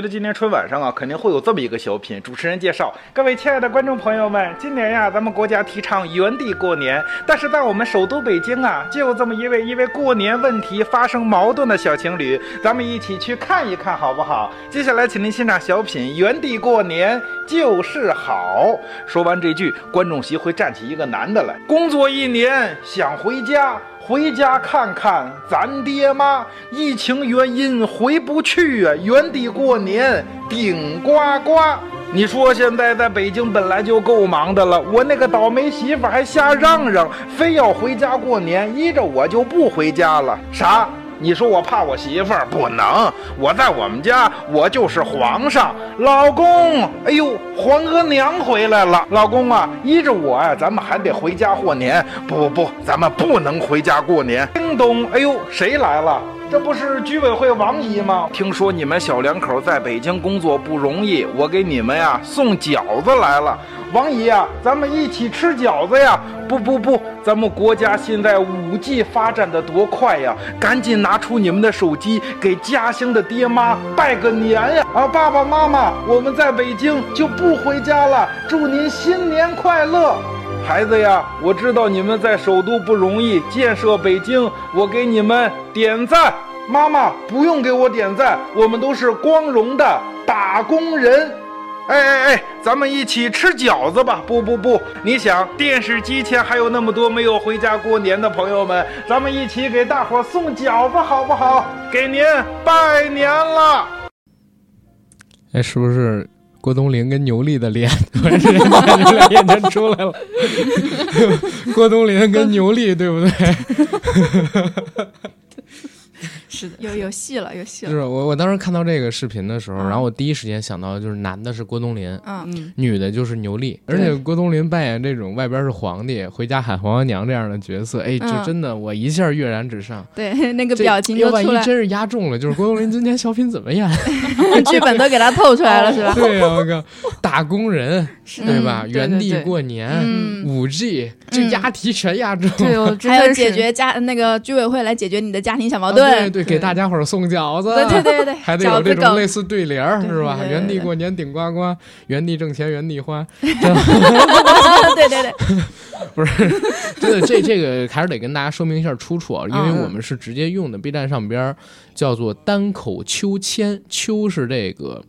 觉得今年春晚上啊，肯定会有这么一个小品，主持人介绍：各位亲爱的观众朋友们，今年呀，咱们国家提倡原地过年，但是在我们首都北京啊，就有这么一位因为过年问题发生矛盾的小情侣，咱们一起去看一看好不好？接下来，请您欣赏小品《原地过年就是好》。说完这句，观众席会站起一个男的来，工作一年想回家。回家看看咱爹妈，疫情原因回不去啊，原地过年顶呱呱。你说现在在北京本来就够忙的了，我那个倒霉媳妇还瞎嚷嚷，非要回家过年，依着我就不回家了。啥？你说我怕我媳妇儿不能，我在我们家我就是皇上，老公，哎呦，皇额娘回来了，老公啊，依着我呀，咱们还得回家过年。不不不，咱们不能回家过年。叮咚，哎呦，谁来了？这不是居委会王姨吗？听说你们小两口在北京工作不容易，我给你们呀送饺子来了。王姨呀，咱们一起吃饺子呀！不不不，咱们国家现在五 G 发展的多快呀！赶紧拿出你们的手机，给家乡的爹妈拜个年呀！啊，爸爸妈妈，我们在北京就不回家了，祝您新年快乐！孩子呀，我知道你们在首都不容易，建设北京，我给你们点赞。妈妈不用给我点赞，我们都是光荣的打工人。哎哎哎，咱们一起吃饺子吧！不不不，你想电视机前还有那么多没有回家过年的朋友们，咱们一起给大伙送饺子好不好？给您拜年了。哎，是不是？郭冬临跟牛莉的脸突然之间在你俩眼前出来了，郭冬临跟牛莉，对不对？是的，有有戏了，有戏了。就是我我当时看到这个视频的时候，然后我第一时间想到就是男的是郭冬临，嗯，女的就是牛莉，而且郭冬临扮演这种外边是皇帝，回家喊皇额娘这样的角色，哎，这真的我一下跃然纸上。对，那个表情就万一真是压中了，就是郭冬临今天小品怎么演？剧本都给他透出来了，是吧？对呀，我靠，打工人，对吧？原地过年，五 G，这押题全押中，还有解决家那个居委会来解决你的家庭小矛盾，对对。给大家伙送饺子，对对对对，还得有这种类似对联儿，是吧？原地过年顶呱呱，原地挣钱原地花。对对对，不是，真的，这这个还是得跟大家说明一下出处啊，因为我们是直接用的 B 站上边叫做单口秋千，秋是这个。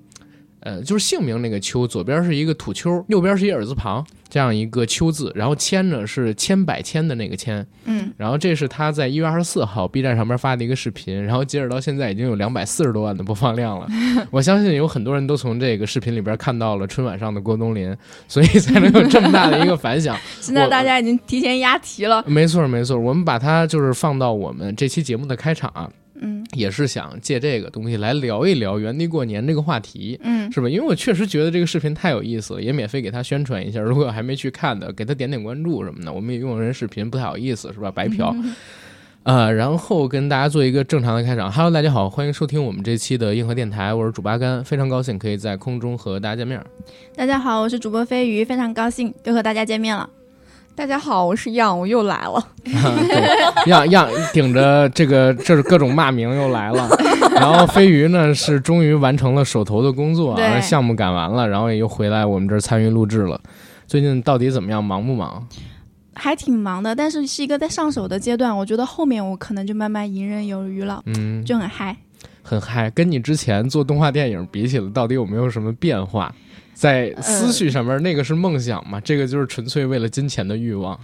呃，就是姓名那个秋，左边是一个土丘，右边是一耳字旁，这样一个秋字，然后千呢是千百千的那个千，嗯，然后这是他在一月二十四号 B 站上面发的一个视频，然后截止到现在已经有两百四十多万的播放量了。我相信有很多人都从这个视频里边看到了春晚上的郭冬临，所以才能有这么大的一个反响。现在大家已经提前押题了。没错没错，我们把它就是放到我们这期节目的开场。嗯，也是想借这个东西来聊一聊原地过年这个话题，嗯，是吧？因为我确实觉得这个视频太有意思了，也免费给他宣传一下。如果还没去看的，给他点点关注什么的。我们也用人视频不太好意思，是吧？白嫖。呃，然后跟大家做一个正常的开场。Hello，大家好，欢迎收听我们这期的硬核电台，我是主八甘，非常高兴可以在空中和大家见面。大家好，我是主播飞鱼，非常高兴又和大家见面了。大家好，我是样，我又来了。样样顶着这个，这是各种骂名又来了。然后飞鱼呢是终于完成了手头的工作，项目赶完了，然后也又回来我们这儿参与录制了。最近到底怎么样？忙不忙？还挺忙的，但是是一个在上手的阶段。我觉得后面我可能就慢慢游刃有余了，嗯，就很嗨，很嗨。跟你之前做动画电影比起来，到底有没有什么变化？在思绪上面，那个是梦想嘛？这个就是纯粹为了金钱的欲望。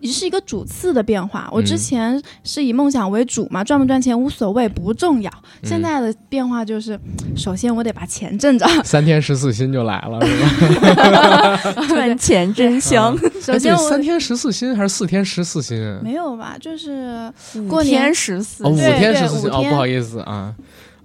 你是一个主次的变化。我之前是以梦想为主嘛，赚不赚钱无所谓，不重要。现在的变化就是，首先我得把钱挣着。三天十四薪就来了，是吧？赚钱真香。首先我，三天十四薪还是四天十四薪？没有吧？就是过年十四，五天十四薪。哦，不好意思啊。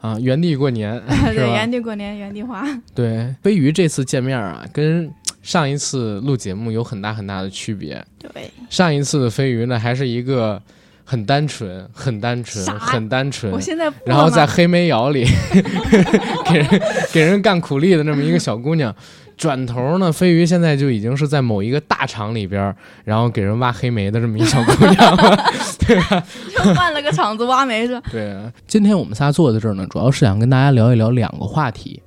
啊，原地过年，对，原地过年，原地花。对，飞鱼这次见面啊，跟上一次录节目有很大很大的区别。对，上一次的飞鱼呢，还是一个很单纯、很单纯、很单纯。我现在然后在黑煤窑里 给人给人干苦力的那么一个小姑娘。转头呢，飞鱼现在就已经是在某一个大厂里边，然后给人挖黑煤的这么一小姑娘了，对吧？就换了个厂子挖煤是？对。今天我们仨坐在这儿呢，主要是想跟大家聊一聊两个话题。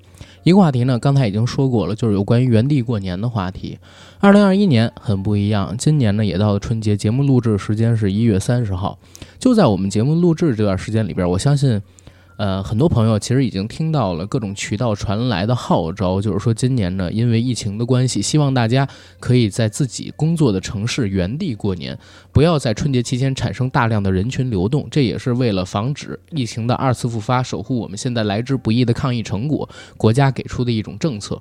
一个话题呢，刚才已经说过了，就是有关于原地过年的话题。二零二一年很不一样，今年呢也到了春节，节目录制时间是一月三十号，就在我们节目录制这段时间里边，我相信。呃，很多朋友其实已经听到了各种渠道传来的号召，就是说今年呢，因为疫情的关系，希望大家可以在自己工作的城市原地过年，不要在春节期间产生大量的人群流动。这也是为了防止疫情的二次复发，守护我们现在来之不易的抗疫成果，国家给出的一种政策。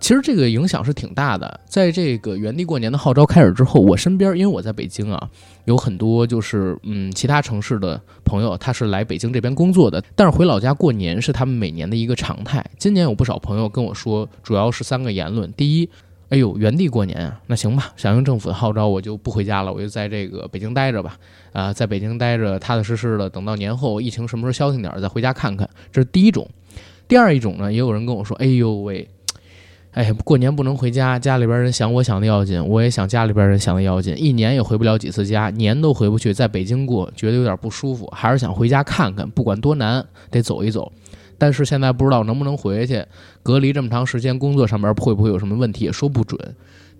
其实这个影响是挺大的。在这个原地过年的号召开始之后，我身边因为我在北京啊，有很多就是嗯其他城市的朋友，他是来北京这边工作的，但是回老家过年是他们每年的一个常态。今年有不少朋友跟我说，主要是三个言论：第一，哎呦原地过年啊，那行吧，响应政府的号召，我就不回家了，我就在这个北京待着吧。啊，在北京待着，踏踏实实的，等到年后疫情什么时候消停点儿再回家看看。这是第一种。第二一种呢，也有人跟我说，哎呦喂。哎，过年不能回家，家里边人想我想的要紧，我也想家里边人想的要紧，一年也回不了几次家，年都回不去，在北京过觉得有点不舒服，还是想回家看看，不管多难得走一走。但是现在不知道能不能回去，隔离这么长时间，工作上面会不会有什么问题也说不准。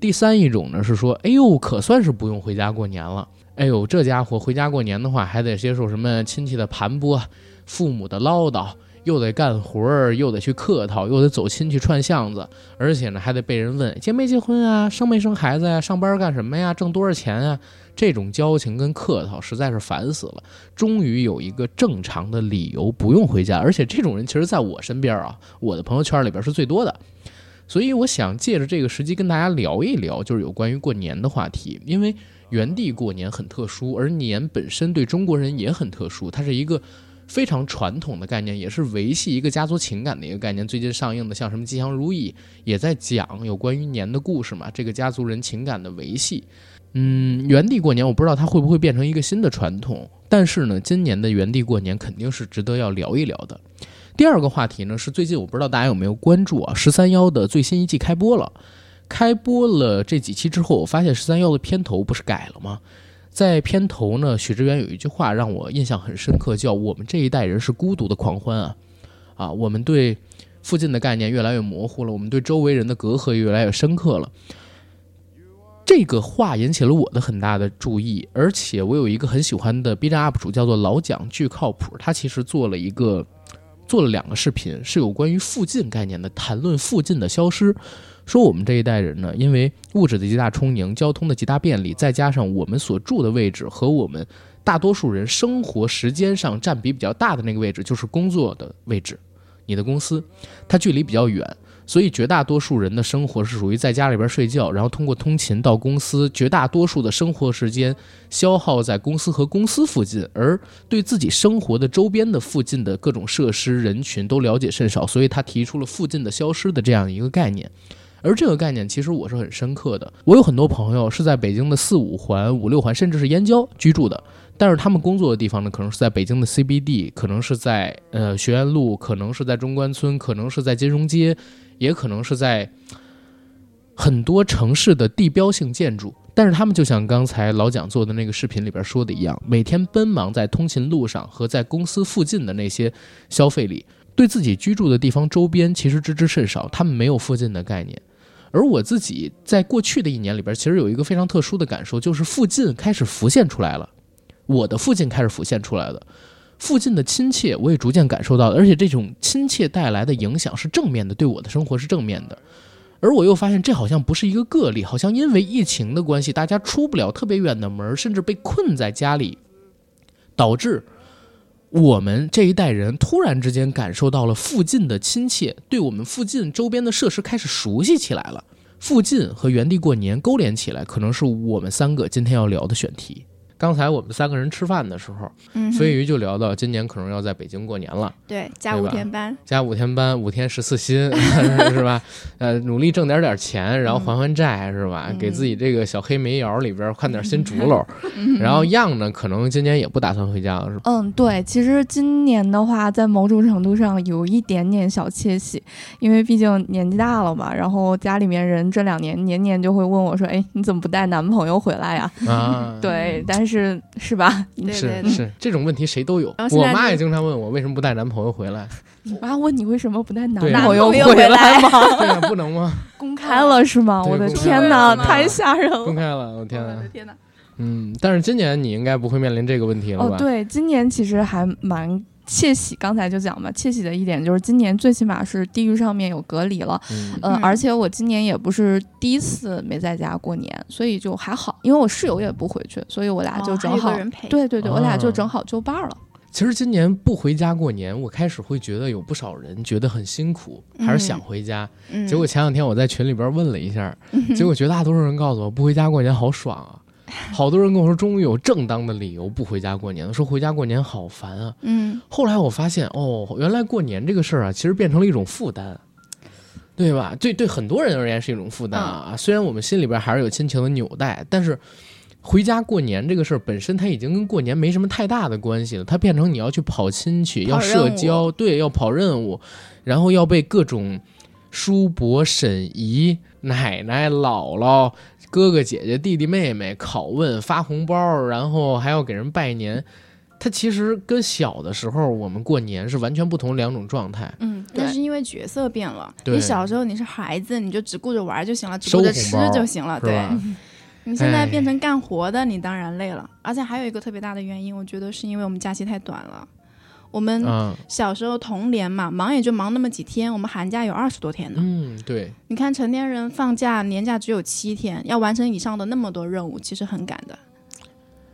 第三一种呢是说，哎呦，可算是不用回家过年了。哎呦，这家伙回家过年的话，还得接受什么亲戚的盘剥，父母的唠叨。又得干活儿，又得去客套，又得走亲戚串巷子，而且呢还得被人问结没结婚啊，生没生孩子呀，上班干什么呀，挣多少钱啊？这种交情跟客套实在是烦死了。终于有一个正常的理由不用回家，而且这种人其实在我身边啊，我的朋友圈里边是最多的。所以我想借着这个时机跟大家聊一聊，就是有关于过年的话题。因为原地过年很特殊，而年本身对中国人也很特殊，它是一个。非常传统的概念，也是维系一个家族情感的一个概念。最近上映的像什么《吉祥如意》，也在讲有关于年的故事嘛，这个家族人情感的维系。嗯，原地过年，我不知道它会不会变成一个新的传统，但是呢，今年的原地过年肯定是值得要聊一聊的。第二个话题呢，是最近我不知道大家有没有关注啊，《十三幺》的最新一季开播了。开播了这几期之后，我发现《十三幺》的片头不是改了吗？在片头呢，许知远有一句话让我印象很深刻，叫“我们这一代人是孤独的狂欢啊，啊，我们对附近的概念越来越模糊了，我们对周围人的隔阂也越来越深刻了。”这个话引起了我的很大的注意，而且我有一个很喜欢的 B 站 UP 主，叫做老蒋巨靠谱，他其实做了一个做了两个视频，是有关于附近概念的，谈论附近的消失。说我们这一代人呢，因为物质的极大充盈，交通的极大便利，再加上我们所住的位置和我们大多数人生活时间上占比比较大的那个位置，就是工作的位置，你的公司，它距离比较远，所以绝大多数人的生活是属于在家里边睡觉，然后通过通勤到公司，绝大多数的生活时间消耗在公司和公司附近，而对自己生活的周边的附近的各种设施、人群都了解甚少，所以他提出了“附近的消失”的这样一个概念。而这个概念其实我是很深刻的。我有很多朋友是在北京的四五环、五六环，甚至是燕郊居住的，但是他们工作的地方呢，可能是在北京的 CBD，可能是在呃学院路，可能是在中关村，可能是在金融街，也可能是在很多城市的地标性建筑。但是他们就像刚才老蒋做的那个视频里边说的一样，每天奔忙在通勤路上和在公司附近的那些消费里，对自己居住的地方周边其实知之甚少，他们没有附近的概念。而我自己在过去的一年里边，其实有一个非常特殊的感受，就是附近开始浮现出来了，我的附近开始浮现出来了，附近的亲切我也逐渐感受到了，而且这种亲切带来的影响是正面的，对我的生活是正面的。而我又发现这好像不是一个个例，好像因为疫情的关系，大家出不了特别远的门，甚至被困在家里，导致。我们这一代人突然之间感受到了附近的亲切，对我们附近周边的设施开始熟悉起来了。附近和原地过年勾连起来，可能是我们三个今天要聊的选题。刚才我们三个人吃饭的时候，飞鱼就聊到今年可能要在北京过年了，对加五天班，加五天班，五天十四薪，是吧？呃，努力挣点点钱，然后还还债，是吧？嗯给自己这个小黑煤窑里边换点新竹 篓。然后样呢，可能今年也不打算回家了，是吧？嗯，对，其实今年的话，在某种程度上有一点点小窃喜，因为毕竟年纪大了嘛。然后家里面人这两年年年就会问我说：“哎，你怎么不带男朋友回来呀？”啊，对，但是是是吧？对是对对是，这种问题谁都有。我妈也经常问我为什么不带男朋友回来。你妈问你为什么不带男朋友回来吗？对呀，不能吗？公开了是吗？我的天了哪，太吓人了公。开了，我天呐。天哪！嗯，但是今年你应该不会面临这个问题了吧？，哦对，今年其实还蛮窃喜。刚才就讲嘛，窃喜的一点就是今年最起码是地域上面有隔离了，嗯呃，嗯而且我今年也不是第一次没在家过年，所以就还好，因为我室友也不回去，所以我俩就正好，对对对，我俩就哦正好就伴儿了。其实今年不回家过年，我开始会觉得有不少人觉得很辛苦，还是想回家。嗯，结果前两天我在群里边问了一下，结果 绝大多数人告诉我不回家过年好爽啊。好多人跟我说，终于有正当的理由不回家过年了，说回家过年好烦啊。嗯后来我发现，哦，原来过年这个事儿啊，其实变成了一种负担，对吧？对对，很多人而言是一种负担啊。虽然我们心里边还是有亲情的纽带，但是回家过年这个事儿本身，它已经跟过年没什么太大的关系了。它变成你要去跑亲戚，要社交，对，要跑任务，然后要被各种叔伯、婶姨、奶奶、姥姥、哥哥、姐姐、弟弟、妹妹拷问、发红包，然后还要给人拜年。它其实跟小的时候我们过年是完全不同两种状态。嗯，对那是因为角色变了。你小时候你是孩子，你就只顾着玩就行了，只顾着吃就行了。对，你现在哎变成干活的，你当然累了。而且还有一个特别大的原因，我觉得是因为我们假期太短了。我们嗯小时候童年嘛，忙也就忙那么几天，我们寒假有二十多天呢。嗯，对，你看成年人放假年假只有七天，要完成以上的那么多任务，其实很赶的。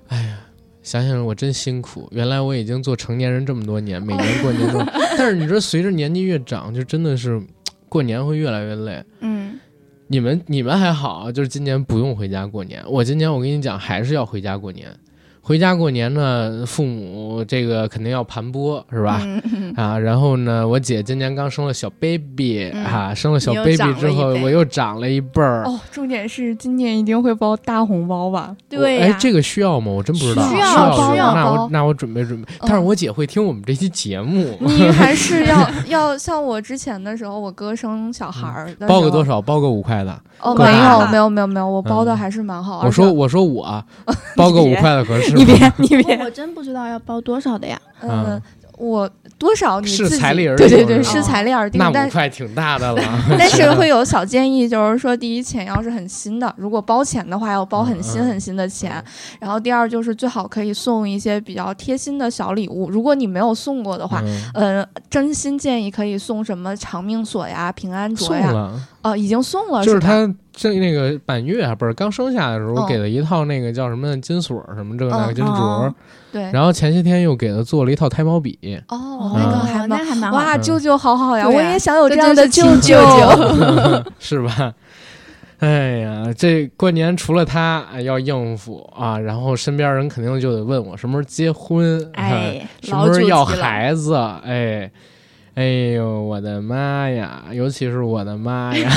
哎呀想想我真辛苦。原来我已经做成年人这么多年，每年过年都，但是你说随着年纪越长，就真的是 过年会越来越累。嗯，你们你们还好，就是今年不用回家过年。我今年我跟你讲，还是要回家过年。回家过年呢，父母这个肯定要盘剥，是吧？嗯啊，然后呢，我姐今年刚生了小 baby、嗯啊，生了小 baby 之后我又长了一辈儿。哦，重点是今年一定会包大红包吧？对呀、哎，这个需要吗？我真不知道。需要要需要那我包那我准备准备。但是我姐会听我们这期节目，你还是要 要像我之前的时候，我哥生小孩儿包个多？少？包个五块的。哦，没有没有没有没有，我包的嗯还是蛮好。我说我说我 包个五块的合适吗。你别 你别，我真不知道要包多少的呀。嗯，我多少你是自己财力而对对对，定是财力而定那，但五块挺大的了。但是会有小建议，就是说，第一钱要是很新的，如果包钱的话，要包很新很新的钱。然后第二就是最好可以送一些比较贴心的小礼物。如果你没有送过的话，嗯呃，真心建议可以送什么长命锁呀、平安镯呀。了，哦，已经送了，吧就是他这那个满月啊，不是刚生下的时候，给了一套那个叫什么金锁什么这个那个嗯金镯哦，对。然后前些天又给他做了一套胎毛笔。哦，嗯那个还蛮那还蛮哇，嗯舅舅好好呀，我也想有这这样的舅舅 是吧？哎呀，这过年除了他哎要应付啊，然后身边人肯定就得问我什么时候结婚，哎，什么时候要。孩子，哎，哎呦我的妈呀，尤其是我的妈呀，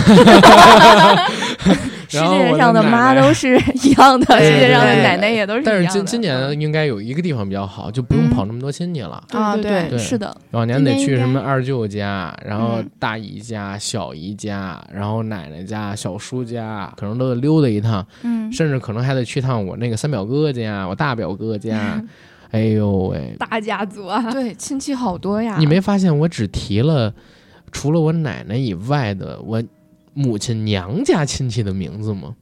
世 然后我界上的妈都是一样的，世界上的奶奶也都是一样的。但是今今年应该有一个地方比较好，就不用嗯。跑那么多亲戚了。啊对是的，往年得去什么二舅家，然后嗯。大姨家、小姨家，然后奶奶家、小叔家，可能都得溜达一趟，嗯，甚至可能还得去趟我那个三表哥家、我大表哥家。哎呦喂，大家族啊，对亲戚好多呀。你没发现我只提了除了我奶奶以外的我母亲娘家亲戚的名字吗？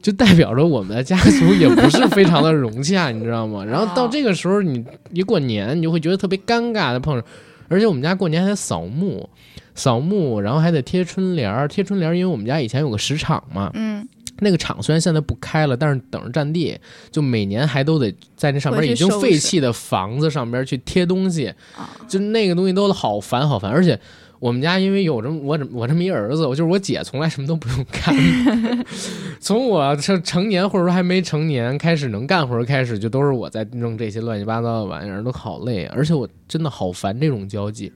就代表着我们的家族也不是非常的融洽，你知道吗？然后到这个时候，你一过年，你就会觉得特别尴尬的碰上，而且我们家过年还得扫墓，扫墓，然后还得贴春联儿，贴春联儿，因为我们家以前有个石场嘛，嗯那个厂虽然现在不开了，但是等着占地，就每年还都得在那上边已经废弃的房子上边去贴东西，啊，就那个东西都好烦好烦，而且。我们家因为有这么我这我这么一儿子，我就是我姐从来什么都不用干，从我成成年或者说还没成年开始能干活开始，就都是我在弄这些乱七八糟的玩意儿，都好累，而且我真的好烦这种交际。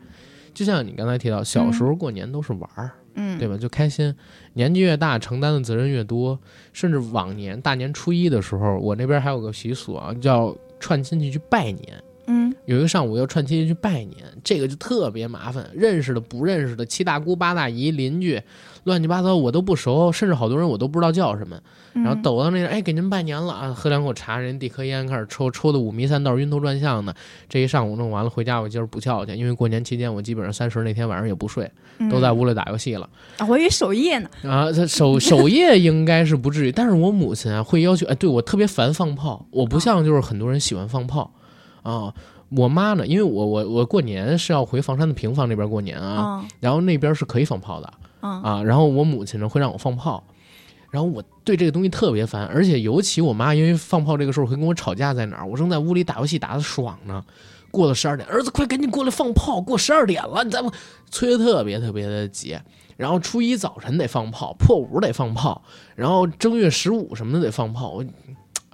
就像你刚才提到，小时候过年都是玩儿，嗯，对吧？就开心。年纪越大，承担的责任越多，甚至往年大年初一的时候，我那边还有个习俗啊，叫串亲戚去拜年。嗯，有一个上午要串亲戚去拜年，这个就特别麻烦，认识的不认识的，七大姑八大姨邻居，乱七八糟我都不熟，甚至好多人我都不知道叫什么。嗯然后抖到那个，哎，给您拜年了啊，喝两口茶，人递颗烟，开始抽，抽的五迷三道，晕头转向的。这一上午弄完了，回家我今儿补觉去，因为过年期间我基本上三十那天晚上也不睡，嗯都在屋里打游戏了。啊，我以为守夜呢。啊，守守夜应该是不至于，但是我母亲啊会要求，哎，对我特别烦放炮，我不像就是很多人喜欢放炮啊。我妈呢，因为我我我过年是要回房山的平房那边过年啊，啊然后那边是可以放炮的啊，然后我母亲呢会让我放炮，然后我对这个东西特别烦，而且尤其我妈因为放炮这个事儿会跟我吵架在哪儿，我正在屋里打游戏打得爽呢，过了十二点，儿子快赶紧过来放炮，过十二点了，你再不催得特别特别的急。然后初一早晨得放炮，破五得放炮，然后正月十五什么的得放炮。我，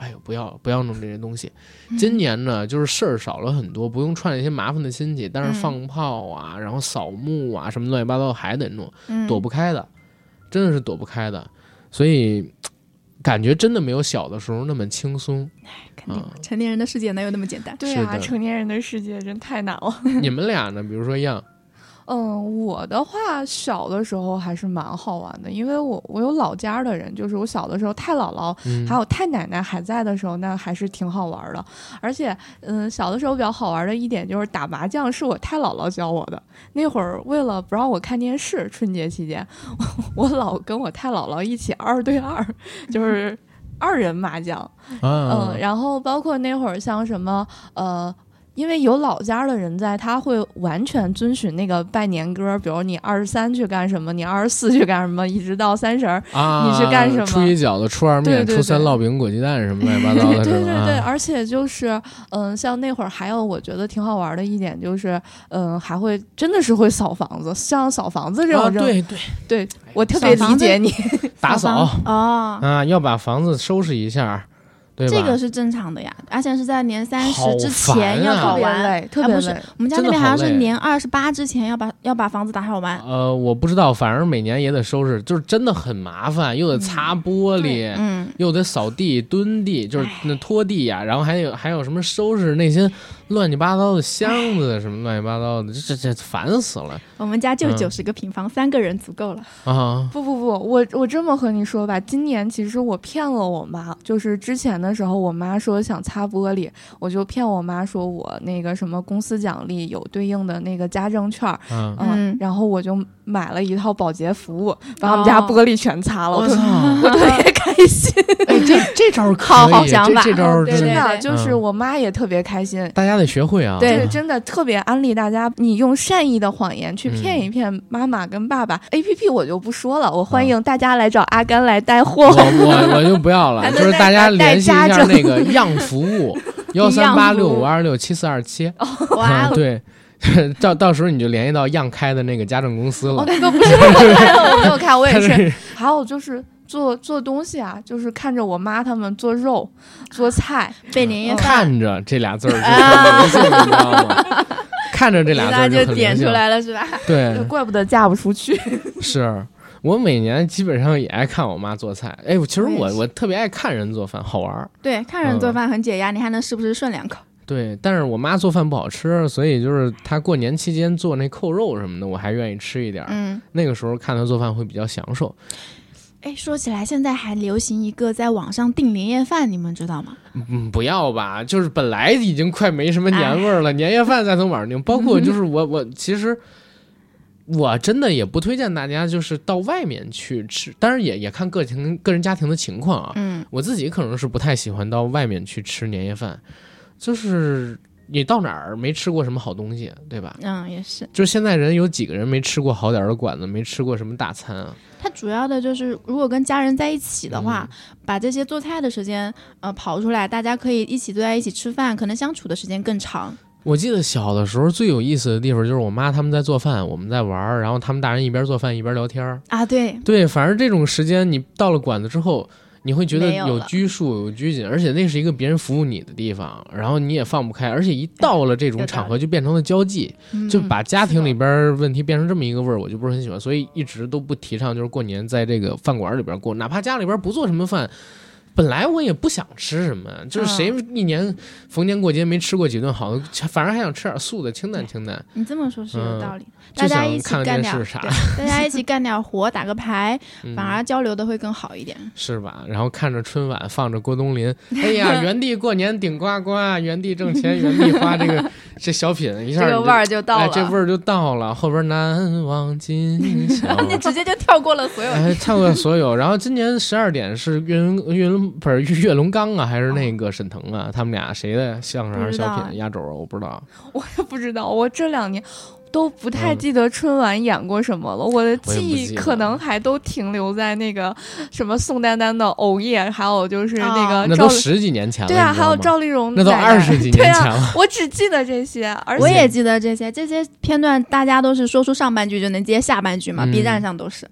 哎呦，不要不要弄这些东西。今年呢，就是事儿少了很多，不用串那些麻烦的亲戚，但是嗯放炮啊，然后扫墓啊，什么乱七八糟还得弄，嗯，躲不开的，真的是躲不开的。所以感觉真的没有小的时候那么轻松。肯定啊成年人的世界哪有那么简单？对啊，成年人的世界真太难了。你们俩呢？比如说样，嗯，我的话小的时候还是蛮好玩的，因为我我有老家的人，就是我小的时候太姥姥嗯，还有太奶奶还在的时候，那还是挺好玩的。而且，嗯，小的时候比较好玩的一点就是打麻将，是我太姥姥教我的。那会儿为了不让我看电视，春节期间，我老跟我太姥姥一起二对二，就是二人麻将。啊嗯，，然后包括那会儿像什么呃。因为有老家的人在，他会完全遵循那个拜年歌，比如你二十三去干什么，你二十四去干什么，一直到三十儿。啊，你去干什么初一饺子，初二面，对对初三烙饼、裹鸡蛋什么乱七八糟的，对？对对，啊而且就是，嗯，像那会儿还有我觉得挺好玩的一点就是，嗯，还会真的是会扫房子，像扫房子这种，啊，对对，对我特别理解你。打扫哦，啊，要把房子收拾一下，对吧？这个是正常的呀，而且是在年三十之前要啊搞完。累，特啊不是别累。我们家那边好像是年二十八之前要把要把房子打扫完。呃，我不知道，反正每年也得收拾，就是真的很麻烦，又得擦玻璃，嗯，又得扫地、墩地，就是那拖地呀、然后还有还有什么收拾那些乱七八糟的箱子，什么乱七八糟的，这这这烦死了我们家就嗯九十个平方，三个人足够了。啊！不不不，我我这么和你说吧，今年其实我骗了我妈，就是之前的时候，我妈说想擦玻璃，我就骗我妈说我那个什么公司奖励有对应的那个家政券嗯。然后我就买了一套保洁服务，把我们家哦玻璃全擦了，我特我操！我特别开心。哎，这这招儿可以，好好想法这这招儿真的就是嗯我妈也特别开心。大家得学会啊。对这真的特别安利大家，你用善意的谎言去骗嗯一骗妈妈跟爸爸。A P P 我就不说了，我欢迎大家来找阿甘来带货。我我我就不要了，就是大家联系一下那个样服务幺三八六五二六七四二七，对，到到时候你就联系到样开的那个家政公司哦了，。那个不是我开的，我没有开，我也是。还有就是做做东西啊，就是看着我妈他们做肉、做菜，备年夜饭，看着这俩字儿就 很灵性，你知道吗？看着这俩字那儿就点出来了是吧？对，怪不得嫁不出去。是我每年基本上也爱看我妈做菜。哎，其实我我我特别爱看人做饭，好玩儿。对，看人做嗯饭很解压，你还能时不时顺两口。对，但是我妈做饭不好吃，所以就是她过年期间做那扣肉什么的，我还愿意吃一点儿。嗯，那个时候看她做饭会比较享受。哎，说起来，现在还流行一个在网上订年夜饭，你们知道吗？嗯，不要吧，就是本来已经快没什么年味儿了，年夜饭再从网上订，包括就是我我其实。我真的也不推荐大家就是到外面去吃，当然也也看个情个人家庭的情况啊。嗯，我自己可能是不太喜欢到外面去吃年夜饭，就是你到哪儿没吃过什么好东西，对吧？嗯，也是。就是现在人有几个人没吃过好点儿的馆子，没吃过什么大餐啊？它主要的就是，如果跟家人在一起的话，嗯把这些做菜的时间呃跑出来，大家可以一起坐在一起吃饭，可能相处的时间更长。我记得小的时候最有意思的地方就是我妈他们在做饭，我们在玩儿，然后他们大人一边做饭一边聊天儿。啊，对，对，反正这种时间你到了馆子之后，你会觉得有拘束、有拘谨，而且那是一个别人服务你的地方，然后你也放不开，而且一到了这种场合就变成了交际，嗯就把家庭里边儿问题变成这么一个味儿，我就不是很喜欢，所以一直都不提倡就是过年在这个饭馆里边过，哪怕家里边不做什么饭。本来我也不想吃什么，就是谁嗯一年逢年过节没吃过几顿好的，反而还想吃点素的，清淡清淡。你这么说是有道理，就大家一起干点大家一起 干点活，打个牌，嗯反而交流的会更好一点。是吧？然后看着春晚放着郭冬临，哎呀，原地过年顶呱呱，原地挣钱，原地花，这个这小品一下这个味儿就到了，哎，这味儿就到了。后边难忘今宵，你直接就跳过了所有。哎，跳过所有。然后今年十二点是岳云岳云不是岳龙刚啊，还是那个沈腾啊？他们俩谁的相声还是小品压轴啊？我不知道，我也不知道，我这两年都不太嗯记得春晚演过什么了。我的记忆可能还都停留在那个什么宋丹丹的藕叶，还有就是那个赵十几年前了，对啊，还有赵丽蓉那都二十几年前了。我只记得这些，而且我也记得这些，这些片段大家都是说出上半句就能接下半句嘛、嗯 b 站上都是。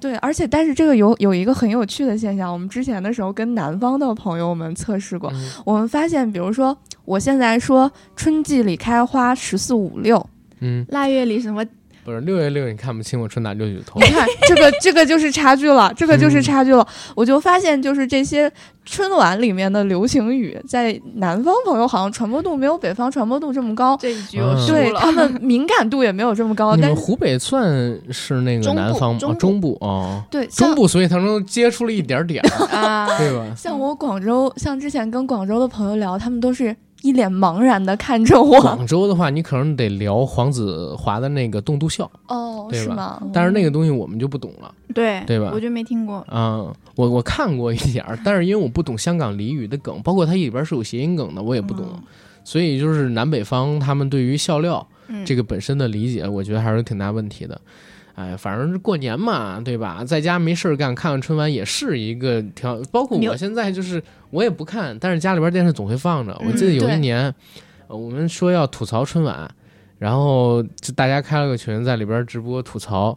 对，而且但是这个有有一个很有趣的现象，我们之前的时候跟南方的朋友们测试过，嗯。我们发现，比如说我现在说春季里开花十四五六，嗯，腊月里什么不是六月六，你看不清我春打六九头你。看这个这个就是差距了，这个就是嗯差距了。我就发现，就是这些春晚里面的流行语，在南方朋友好像传播度没有北方传播度这么高，这一句嗯我输了。对他们敏感度也没有这么高。你但是们湖北算是那个南方吗？中部哦中部哦，对中部，所以他们接触了一点点儿，啊，对吧？像我广州，像之前跟广州的朋友聊，他们都是一脸茫然的看着我。广州的话，你可能得聊黄子华的那个《栋笃笑哦，对吧是吗？但是那个东西我们就不懂了对对吧我就没听过。嗯、我我看过一点儿，但是因为我不懂香港俚语的梗，包括它里边是有谐音梗的，我也不懂，嗯所以就是南北方他们对于笑料嗯，这个本身的理解，我觉得还是挺大问题的。哎，反正是过年嘛，对吧？在家没事儿干，看看春晚也是一个挺好。包括我现在就是我也不看，但是家里边电视总会放着。我记得有一年，呃我们说要吐槽春晚，然后就大家开了个群，在里边直播吐槽。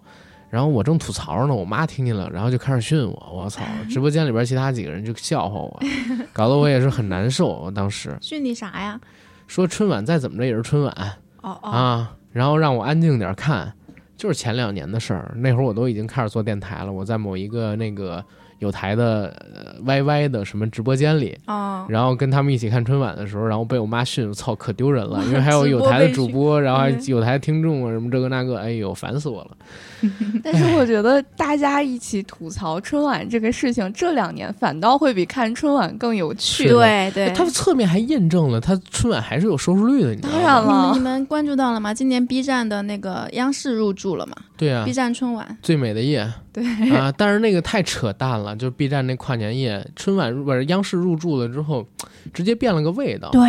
然后我正吐槽呢，我妈听见了，然后就开始训我。我操！直播间里边其他几个人就笑话我，搞得我也是很难受。我当时训你啥呀？说春晚再怎么着也是春晚，哦哦，啊，然后让我安静点儿看，就是前两年的事儿。那会儿我都已经开始做电台了，我在某一个那个有台的呃 YY 的什么直播间里，哦，然后跟他们一起看春晚的时候，然后被我妈训，我操，可丢人了，因为还有有台的主播，然后还嗯有台听众啊什么这个那个，哎呦，烦死我了。但是我觉得大家一起吐槽春晚这个事情，这两年反倒会比看春晚更有趣。对对。它侧面还印证了它春晚还是有收视率的，你知道吗？当然了你们你们关注到了吗？今年 B 站的那个央视入驻了嘛、对啊 b，站春晚，最美的夜，对啊，但是那个太扯淡了，就是 B 站那跨年夜，春晚入不是央视入驻了之后，直接变了个味道对，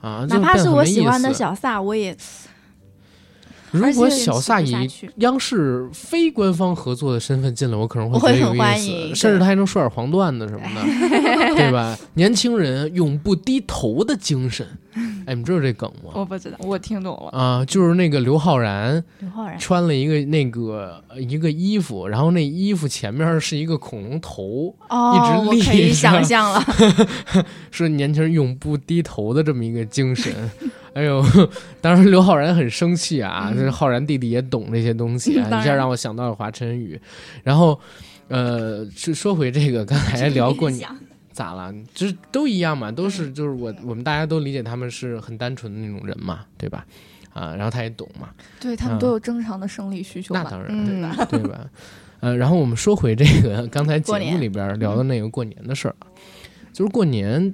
啊，哪怕是我喜欢的小，小撒，我也如果小撒以央视非官方合作的身份进来，我可能会很觉得有意思，欢迎甚至他还能说点黄段子什么的，对吧？年轻人永不低头的精神，哎，你知道这梗吗？我不知道，我听懂了。啊，就是那个刘昊然刘昊然穿了一个那个呃一个衣服，然后那衣服前面是一个恐龙头，哦，一直我可以立着想象了，是年轻人永不低头的这么一个精神。哎呦，当时刘昊然很生气啊，嗯这昊然弟弟也懂这些东西啊，一下让我想到了华晨宇。然后，呃，是说回这个，刚才聊过年咋了？就是都一样嘛，都是就是我我们大家都理解他们是很单纯的那种人嘛，对吧？啊，然后他也懂嘛，对他们都有正常的生理需求吧？那当然，嗯对吧？对吧？呃，然后我们说回这个刚才节目里边聊的那个过年的事儿啊，就是过年，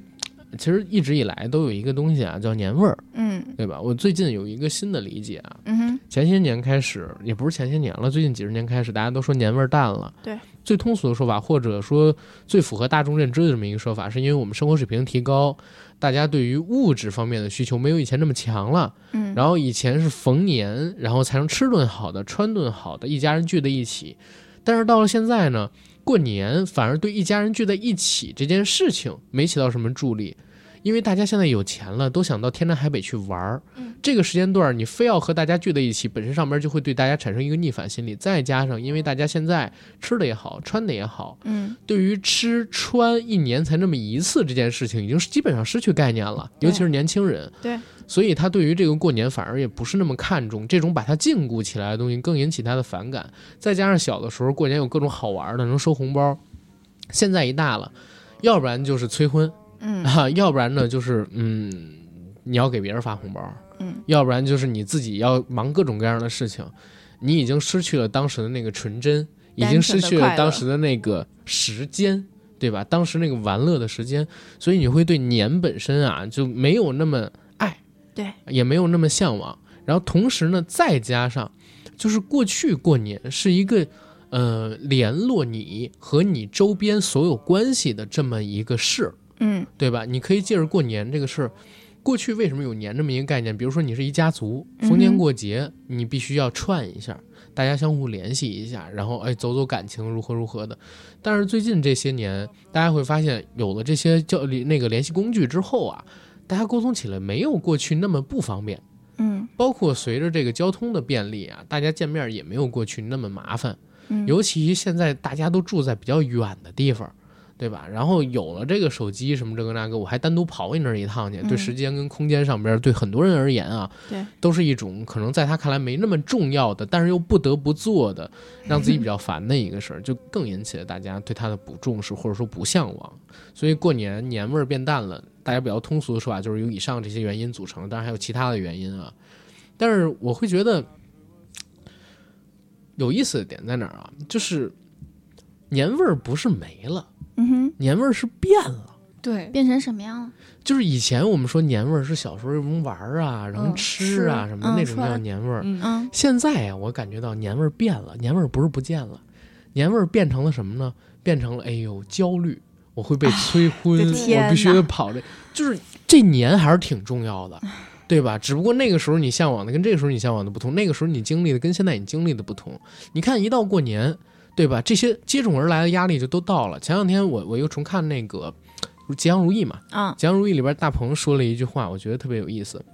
其实一直以来都有一个东西啊，叫年味儿，嗯对吧？我最近有一个新的理解啊，嗯哼，前些年开始，也不是前些年了，最近几十年开始，大家都说年味儿淡了。对，最通俗的说法，或者说最符合大众认知的这么一个说法，是因为我们生活水平提高，大家对于物质方面的需求没有以前那么强了。嗯，然后以前是逢年，然后才能吃顿好的、穿顿好的，一家人聚在一起。但是到了现在呢，过年反而对一家人聚在一起这件事情没起到什么助力，因为大家现在有钱了，都想到天南海北去玩儿。嗯这个时间段儿你非要和大家聚在一起，本身上边就会对大家产生一个逆反心理。再加上因为大家现在吃的也好，穿的也好，嗯对于吃穿一年才那么一次这件事情，已经是基本上失去概念了，尤其是年轻人。对，所以他对于这个过年反而也不是那么看重，这种把他禁锢起来的东西更引起他的反感。再加上小的时候过年有各种好玩的，能收红包，现在一大了，要不然就是催婚嗯啊，要不然呢就是嗯，你要给别人发红包，嗯，要不然就是你自己要忙各种各样的事情，你已经失去了当时的那个纯真，已经失去了当时的那个时间，对吧？当时那个玩乐的时间，所以你会对年本身啊就没有那么爱，对，也没有那么向往。然后同时呢，再加上就是过去过年是一个呃联络你和你周边所有关系的这么一个事，嗯对吧？你可以借着过年这个事儿，过去为什么有年这么一个概念？比如说你是一家族，逢年过节你必须要串一下，大家相互联系一下，然后哎走走感情如何如何的。但是最近这些年，大家会发现有了这些交那个联系工具之后啊，大家沟通起来没有过去那么不方便。嗯包括随着这个交通的便利啊，大家见面也没有过去那么麻烦。嗯，尤其现在大家都住在比较远的地方，对吧？然后有了这个手机什么这个那个，我还单独跑你那儿一趟去，嗯对时间跟空间上边，对很多人而言啊，对，都是一种可能在他看来没那么重要的，但是又不得不做的，让自己比较烦的一个事儿，就更引起了大家对他的不重视或者说不向往。所以过年年味儿变淡了，大家比较通俗的说法就是由以上这些原因组成，当然还有其他的原因啊。但是我会觉得有意思的点在哪儿啊？就是年味儿不是没了，嗯哼，年味儿是变了。对，变成什么样了？就是以前我们说年味儿是小时候什么玩儿啊，然后嗯吃啊吃什么的那种叫年味儿。现在呀，我感觉到年味儿变了，年味儿不是不见了，年味儿变成了什么呢？变成了哎呦焦虑，我会被催婚，我必须得跑这，就是这年还是挺重要的，对吧？只不过那个时候你向往的跟这个时候你向往的不同，那个时候你经历的跟现在你经历的不同。你看一到过年，对吧？这些接踵而来的压力就都到了。前两天我我又重看那个《吉祥如意》嘛，啊《吉祥如意》里边大鹏说了一句话，我觉得特别有意思。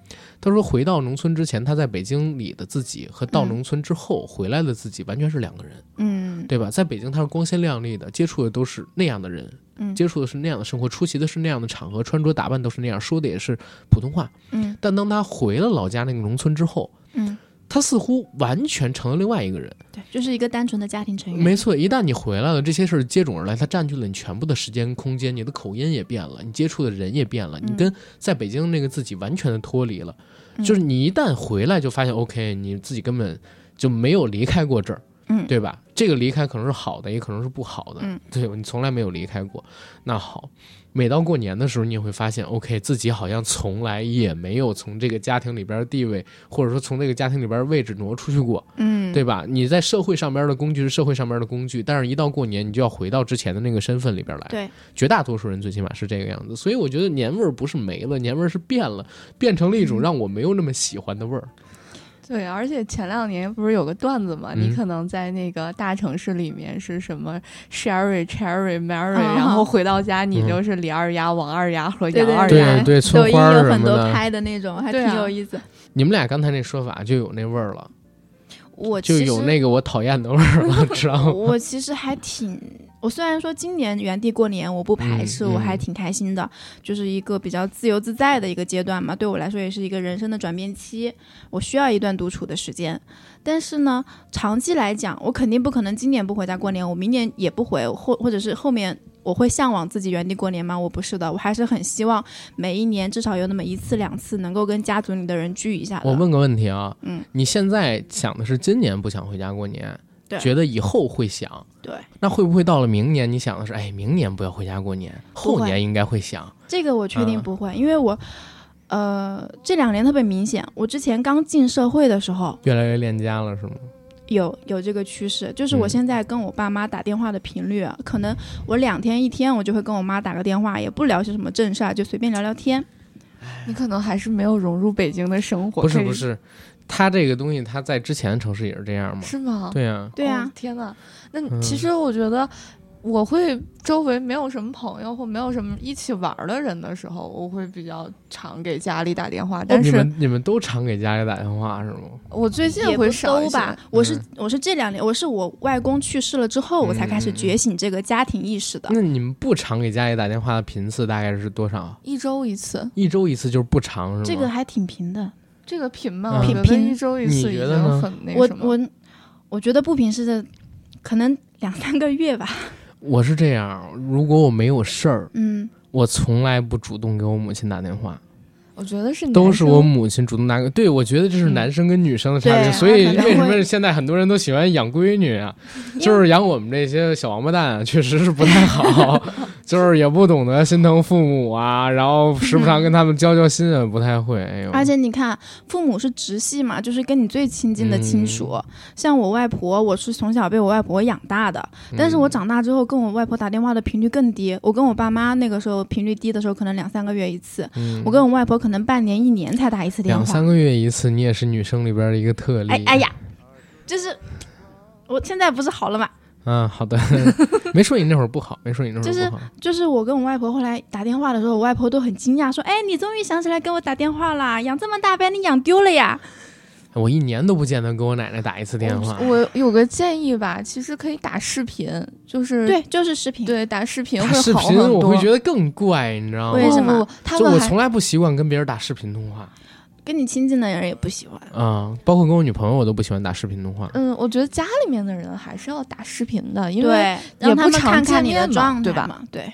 他说：“回到农村之前，他在北京里的自己和到嗯农村之后回来的自己完全是两个人，嗯对吧？在北京他是光鲜亮丽的，接触的都是那样的人，嗯接触的是那样的生活，出席的是那样的场合，穿着打扮都是那样，说的也是普通话。嗯但当他回了老家那个农村之后，嗯，他似乎完全成了另外一个人。对，就是一个单纯的家庭成员。没错，一旦你回来了，这些事儿接踵而来，它占据了你全部的时间空间，你的口音也变了，你接触的人也变了，你嗯跟在北京那个自己完全的脱离了。嗯就是你一旦回来，就发现 OK，你自己根本就没有离开过这儿，嗯对吧？这个离开可能是好的，也可能是不好的，嗯对吧？你从来没有离开过。那好，每到过年的时候，你也会发现，OK，自己好像从来也没有从这个家庭里边的地位，或者说从这个家庭里边的位置挪出去过。嗯，对吧？你在社会上边的工具是社会上边的工具，但是一到过年，你就要回到之前的那个身份里边来。对，绝大多数人最起码是这个样子，所以我觉得年味儿不是没了，年味儿是变了，变成了一种让我没有那么喜欢的味儿。对，而且前两年不是有个段子嘛？嗯你可能在那个大城市里面是什么 Sherry、Cherry、Mary，、啊然后回到家你嗯就是李二丫、王二丫和杨二丫。对，抖音村花儿有很多拍的那种，还挺有意思。你们俩刚才那说法就有那味儿了，我就有那个我讨厌的味儿了，知道吗？我其实还挺，我虽然说今年原地过年我不排斥，嗯嗯我还挺开心的，就是一个比较自由自在的一个阶段嘛，对我来说也是一个人生的转变期，我需要一段独处的时间。但是呢，长期来讲，我肯定不可能今年不回家过年，我明年也不回，或或者是后面我会向往自己原地过年吗？我不是的，我还是很希望每一年至少有那么一次两次能够跟家族里的人聚一下的。我问个问题啊，嗯，你现在想的是今年不想回家过年，对觉得以后会想。对，那会不会到了明年，你想的是，哎，明年不要回家过年，后年应该会想。这个我确定嗯不会，因为我，呃，这两年特别明显。我之前刚进社会的时候，越来越恋家了，是吗？有有这个趋势，就是我嗯现在跟我爸妈打电话的频率啊，可能我两天一天我就会跟我妈打个电话，也不聊些什么正事儿，就随便聊聊天。你可能还是没有融入北京的生活。不是不，是，他这个东西他在之前的城市也是这样吗？是吗？对呀、对啊哦，天呐，那嗯其实我觉得。我会周围没有什么朋友或没有什么一起玩的人的时候，我会比较常给家里打电话。但是你们你们都常给家里打电话是吗？我最近也不会少一些都吧，我是嗯我是这两年，我是我外公去世了之后，我才开始觉醒这个家庭意识的。那你们不常给家里打电话的频次大概是多少？一周一次，一周一次就是不长是吗？这个还挺频的，这个频嘛，嗯我觉得频一周一次已经很那我什么。我我觉得不平是的，可能两三个月吧。我是这样，如果我没有事儿，嗯，我从来不主动给我母亲打电话，我觉得是都是我母亲主动拿给。对，我觉得这是嗯男生跟女生的差别，对所以为什么现在很多人都喜欢养闺女啊？就是养我们这些小王八蛋啊，确实是不太好，就是也不懂得心疼父母啊，然后时不常跟他们交交心也，不太会。哎呦，而且你看，父母是直系嘛，就是跟你最亲近的亲属。嗯像我外婆，我是从小被我外婆养大的，但是我嗯长大之后跟我外婆打电话的频率更低。我跟我爸妈那个时候频率低的时候，可能两三个月一次。嗯我跟我外婆可能半年、一年才打一次电话。两三个月一次，你也是女生里边的一个特例。哎哎呀，就是我现在不是好了吗？嗯，好的，没说你那会儿不好，没说你那会就是儿不好。就是我跟我外婆后来打电话的时候，我外婆都很惊讶，说：“哎，你终于想起来跟我打电话啦！养这么大把你养丢了呀我一年都不见得给我奶奶打一次电话。我有个建议吧，其实可以打视频，就是对，就是视频。对打视频打会视频好很多。我会觉得更怪，你知道吗？为什么他们就我从来不习惯跟别人打视频通话跟你亲近的人也不喜欢。啊、包括跟我女朋友，我都不喜欢打视频通话。嗯，我觉得家里面的人还是要打视频的，因为，也让他们不常看看你的状态嘛对吧状态嘛。对，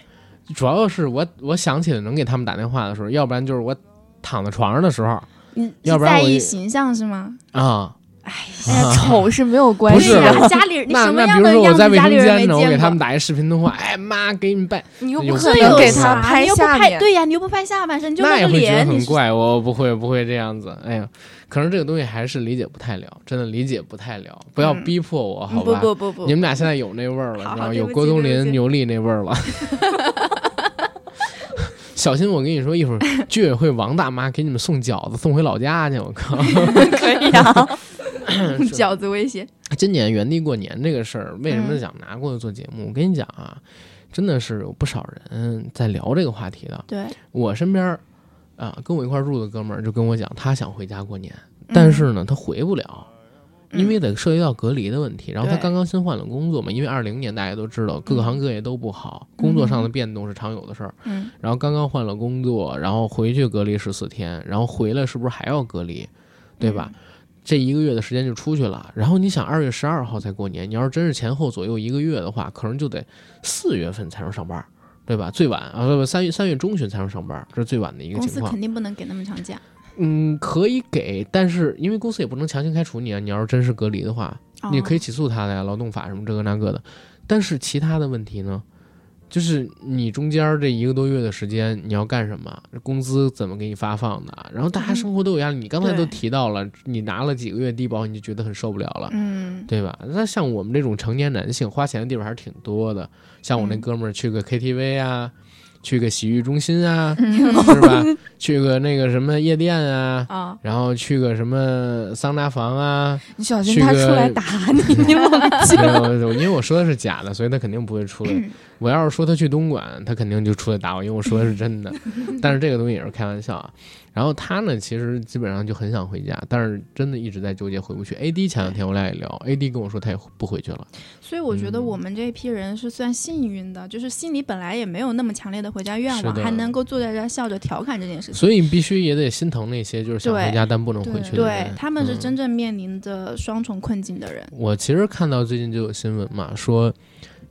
主要是我我想起来能给他们打电话的时候，要不然就是我躺在床上的时候你要不在意形象是吗？啊。哎哎呀，丑是没有关不是系的。呀，家里你那什么那比如说我样的样子，在卫生家里人没间呢，我给。他们打一视频通话，哎妈，给你们拜，你又不可能给他拍你又不下面，拍对呀，你又不拍下半身，就个那也会觉得脸，很怪。我不会不会这样子，哎呀，可能这个东西还是理解不太了，真的理解不太了。不要嗯逼迫我，好嗯不吧？不不不，你们俩现在有那味儿了，知道吗？有郭冬临、牛莉那味儿了。小心，我跟你说，一会儿 居委会王大妈给你们送饺子送回老家去。我靠！可以啊。饺子威胁。今年原地过年这个事儿，为什么嗯想拿过来做节目？我跟你讲啊，真的是有不少人在聊这个话题的。对，我身边啊，跟我一块儿住的哥们儿就跟我讲，他想回家过年，嗯但是呢，他回不了。因为得涉及到隔离的问题，然后他刚刚新换了工作嘛，因为二零年大家都知道各个行各业都不好，嗯工作上的变动是常有的事儿。嗯，然后刚刚换了工作，然后回去隔离十四天，然后回来是不是还要隔离，对吧？嗯这一个月的时间就出去了。然后你想，二月十二号才过年，你要是真是前后左右一个月的话，可能就得四月份才能上班，对吧？最晚啊，不不，三月三月中旬才能上班，这是最晚的一个情况公司肯。定不能给那么长假。嗯，可以给，但是因为公司也不能强行开除你啊。你要是真是隔离的话，你可以以，起诉他的呀，劳动法什么这个那个的。但是其他的问题呢，就是你中间这一个多月的时间你要干什么？工资怎么给你发放的？然后大家生活都有压力。你刚才都提到了，你拿了几个月低保，你就觉得很受不了了。嗯，对吧？那像我们这种成年男性，花钱的地方还是挺多的。像我那嗯哥们儿去个 KTV 啊，去个洗浴中心啊，嗯 是吧？去个那个什么夜店啊，啊，然后去个什么桑拿房啊，你小心他出来打你，你忘记没有，因为我说的是假的，所以他肯定不会出嗯来。我要是说他去东莞，他肯定就出来打我，因为我说的是真的。但是这个东西也是开玩笑啊。然后他呢，其实基本上就很想回家，但是真的一直在纠结回不去。AD 前两天我俩也聊，AD 跟我说他也不回去了。所以我觉得嗯我们这一批人是算幸运的，就是心里本来也没有那么强烈的回家愿望，还能够坐在这儿笑着调侃这件事情。所以必须也得心疼那些就是想回家但不能回去的人对人。，他们是嗯真正面临着双重困境的人。我其实看到最近就有新闻嘛，说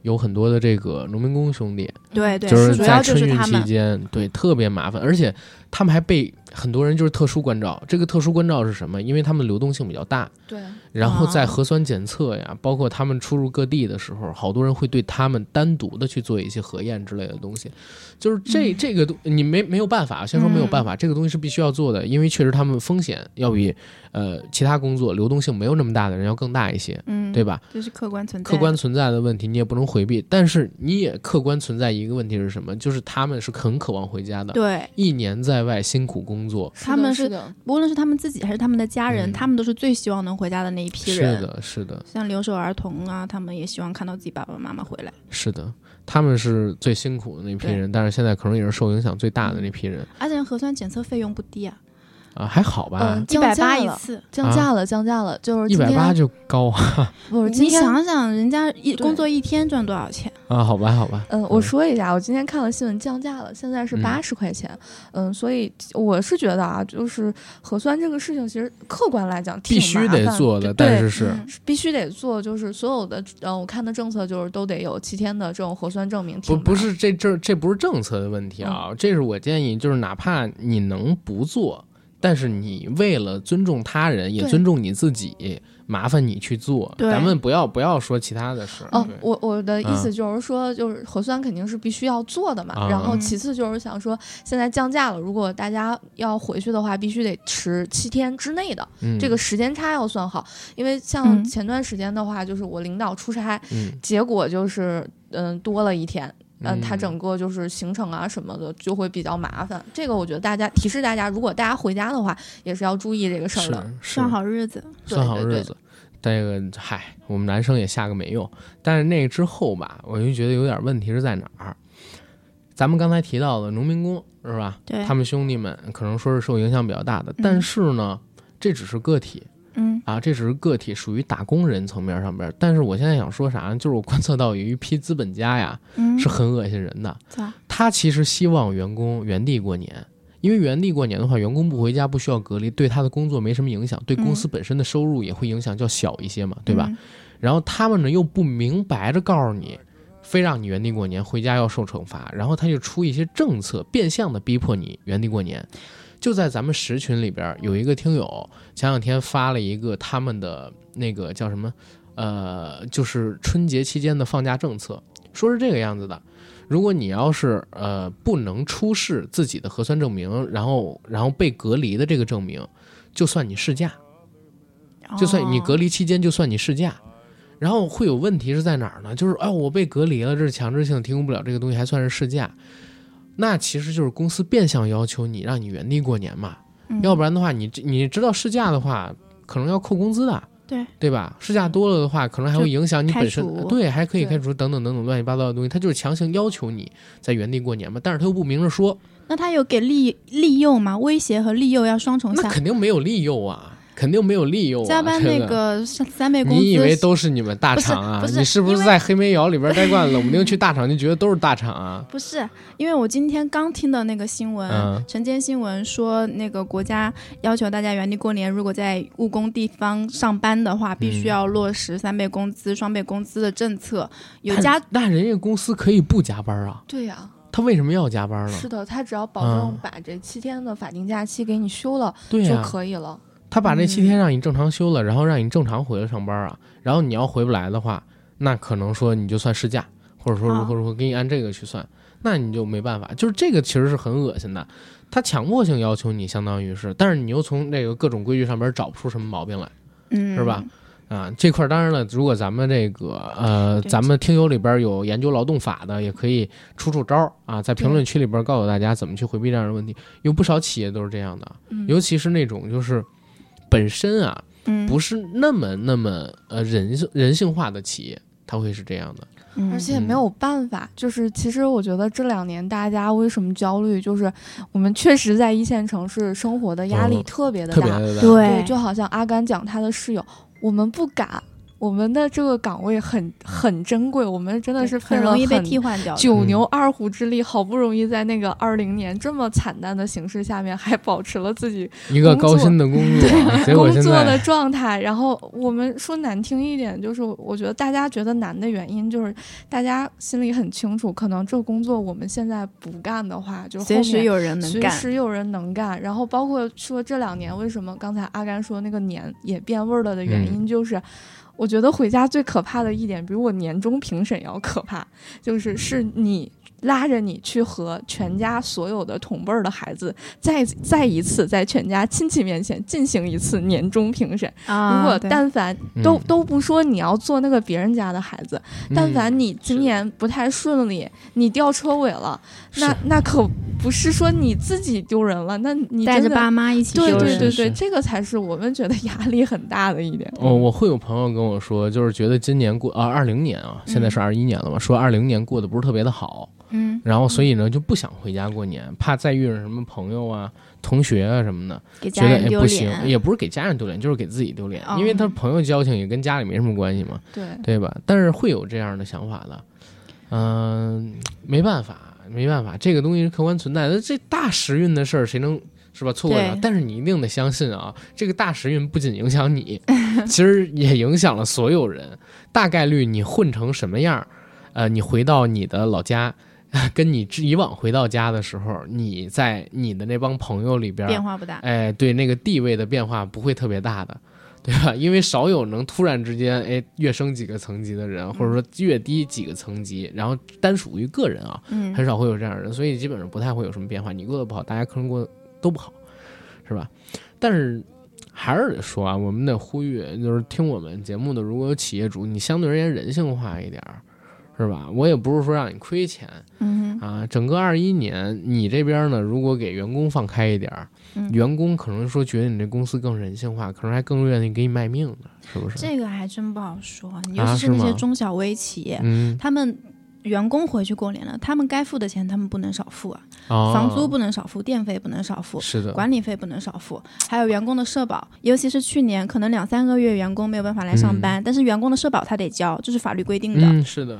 有很多的这个农民工兄弟，对对，就是在春运。期间，对特别麻烦，而且他们还被很多人就是特殊关照。这个特殊关照是什么？因为他们流动性比较大，对，然后在啊核酸检测呀，包括他们出入各地的时候，好多人会对他们单独的去做一些核验之类的东西。就是这、这个东你没没有办法，先说没有办法，这个东西是必须要做的，因为确实他们风险要比呃其他工作流动性没有那么大的人要更大一些，嗯，对吧？这是客观存。客观存在的问题你也不能回避，但是你也客观存在一个问题是什么？就是他们是很渴望回家的，对一年在外辛苦工作，他们是无论是他们自己还是他们的家人，嗯。他们都是最希望能回家的那一批人。是。的，是的，像留守儿童啊，他们也希望看到自己爸爸妈妈回来。是的，他们是最辛苦的那批人，但是现在可能也是受影响最大的那批人。而且核酸检测费用不低啊，啊，还好吧嗯，一百降价了八一次。降价了，降价了，就是一百八就高啊你 不是你想想，人家一工作一天赚多少钱？啊，好吧，好吧，嗯，我说一下，我今天看了新闻降价了，现在是嗯八十块钱。嗯所以我是觉得啊，就是核酸这个事情，其实客观来讲挺必须麻烦得做的，对但是是必须得做，就是所有的，嗯，我看的政策就是都得有七天的这种核酸证明，不不是这这这不是政策的问题嗯啊，这是我建议，就是哪怕你能不做，但是你为了尊重他人，也尊重你自己，麻烦你去做，对咱们不要不要说其他的事儿。哦，我我的意思嗯就是说，就是核酸肯定是必须要做的嘛。啊然后嗯其次就是想说，现在降价了，如果大家要回去的话，必须得持七天之内的，嗯这个时间差要算好。因为像嗯前段时间的话，就是我领导出差，嗯结果就是嗯多了一天。嗯，他嗯整个就是行程啊什么的就会比较麻烦。这个我觉得大家提示大家，如果大家回家的话，也是要注意这个事儿的。算好日子。算好日子。这个嗨，我们男生也下个没用，但是那个之后吧，我就觉得有点问题是在哪儿？咱们刚才提到的农民工是吧？对他们兄弟们可能说是受影响比较大的，但是呢，这只是个体嗯啊，这只是个体，属于打工人层面上边。但是我现在想说啥呢？就是我观测到有一批资本家呀，嗯，是很恶心人的。他其实希望员工原地过年，因为原地过年的话，员工不回家不需要隔离，对他的工作没什么影响，对公司本身的收入也会影响较小一些嘛，对吧？嗯？然后他们呢又不明白着告诉你，非让你原地过年，回家要受惩罚，然后他就出一些政策，变相的逼迫你原地过年。就在咱们十群里边有一个听友前两天发了一个他们的那个叫什么，呃，就是春节期间的放假政策，说是这个样子的。如果你要是呃不能出示自己的核酸证明，然后然后被隔离的这个证明，就算你试驾，就算你隔离，期间，就算你试驾，然后会有问题是在哪儿呢？就是啊，我被隔离了，这是强制性提供不了这个东西，还算是事假，那其实就是公司变相要求你让你原地过年嘛，嗯要不然的话，你这你知道事假的话，可能要扣工资的，对对吧？事假多了的话，可能还会影响你本身对，还可以对开除等等等等乱七八糟的东西，他就是强行要求你在原地过年嘛，但是他又不明着说，那他有给利利诱吗？威胁和利诱要双重那下。肯定没有利诱啊，肯定没有利用啊，加班那个个三三倍工资，你以为都是你们大厂啊？不是不是你是不是因为在黑煤窑里边待惯了？冷不丁去大厂就觉得都是大厂啊？不是，因为我今天刚听的那个新闻，嗯晨间新闻说，那个国家要求大家原地过年，如果在务工地方上班的话，必须嗯要落实三倍工资、双倍工资的政策。有加那人家公司可以不加班啊，对呀、他为什么要加班呢是？的，他只要保证嗯把这七天的法定假期给你休了、对、就可以了。他把这七嗯天让你正常休了，然后让你正常回来上班啊。然后你要回不来的话，那可能说你就算事假，或者说如何如何给你按这个去算，那你就没办法。就是这个其实是很恶心的，他强迫性要求你，相当于是，但是你又从那个各种规矩上边找不出什么毛病来。嗯，是吧？啊，这块儿当然了，如果咱们这个呃，咱们听友里边有研究劳动法的，也可以出出招儿啊，在评论区里边告诉大家怎么去回避这样的问题。有不少企业都是这样的，嗯尤其是那种就是本身啊嗯，不是那么那么呃人性人性化的企业，它会是这样的。嗯，而且没有办法，就是其实我觉得这两年大家为什么焦虑，就是我们确实在一线城市生活的压力嗯特别的大，对，就好像阿甘讲他的室友，我们不敢我们的这个岗位很很珍贵，我们真的是很容易被替换掉。九牛二虎之力，好不容易在那个二零年这么惨淡的形势下面，还保持了自己一个高薪的工作，工作的状态。然后我们说难听一点，就是我觉得大家觉得难的原因，就是大家心里很清楚，可能这工作我们现在不干的话，就随时有人能干，随时有人能干。然后包括说这两年为什么刚才阿甘说那个年也变味了的原因，就是。我觉得回家最可怕的一点，比我年终评审要可怕，就是是你。拉着你去和全家所有的同辈儿的孩子再再一次在全家亲戚面前进行一次年终评审。如果但凡都都不说你要做那个别人家的孩子，但凡你今年不太顺利，你掉车尾了，那那可不是说你自己丢人了，那你带着爸妈一起丢人。对对对对，这个才是我们觉得压力很大的一点。哦，我会有朋友跟我说，就是觉得今年过啊二零年啊，现在是二一年了嘛，说二零年过得不是特别的好。嗯，然后所以呢就不想回家过年，怕再遇上什么朋友啊、同学啊什么的，觉得哎不行，也不是给家人丢脸，就是给自己丢脸，因为他朋友交情也跟家里没什么关系嘛，对对吧？但是会有这样的想法的，嗯，没办法，没办法，这个东西是客观存在的。这大时运的事儿，谁能是吧错过了？但是你一定得相信啊，这个大时运不仅影响你，其实也影响了所有人。大概率你混成什么样，呃，你回到你的老家。跟你以往回到家的时候，你在你的那帮朋友里边变化不大，哎，对，那个地位的变化不会特别大的，对吧？因为少有能突然之间哎跃升几个层级的人，或者说越低几个层级，然后单属于个人啊，很少会有这样的人，所以基本上不太会有什么变化。你过得不好，大家可能过得都不好，是吧？但是还是得说啊，我们得呼吁，就是听我们节目的，如果有企业主，你相对而言人性化一点儿。是吧？我也不是说让你亏钱，嗯啊，整个二一年你这边呢，如果给员工放开一点儿，员工可能说觉得你这公司更人性化，可能还更愿意给你卖命呢，是不是？这个还真不好说，尤其是那些中小微企业，他们。员工回去过年了，他们该付的钱他们不能少付啊，房租不能少付，电费不能少付，是的，管理费不能少付，还有员工的社保，尤其是去年可能两三个月员工没有办法来上班，但是员工的社保他得交，这是法律规定的。嗯，是的。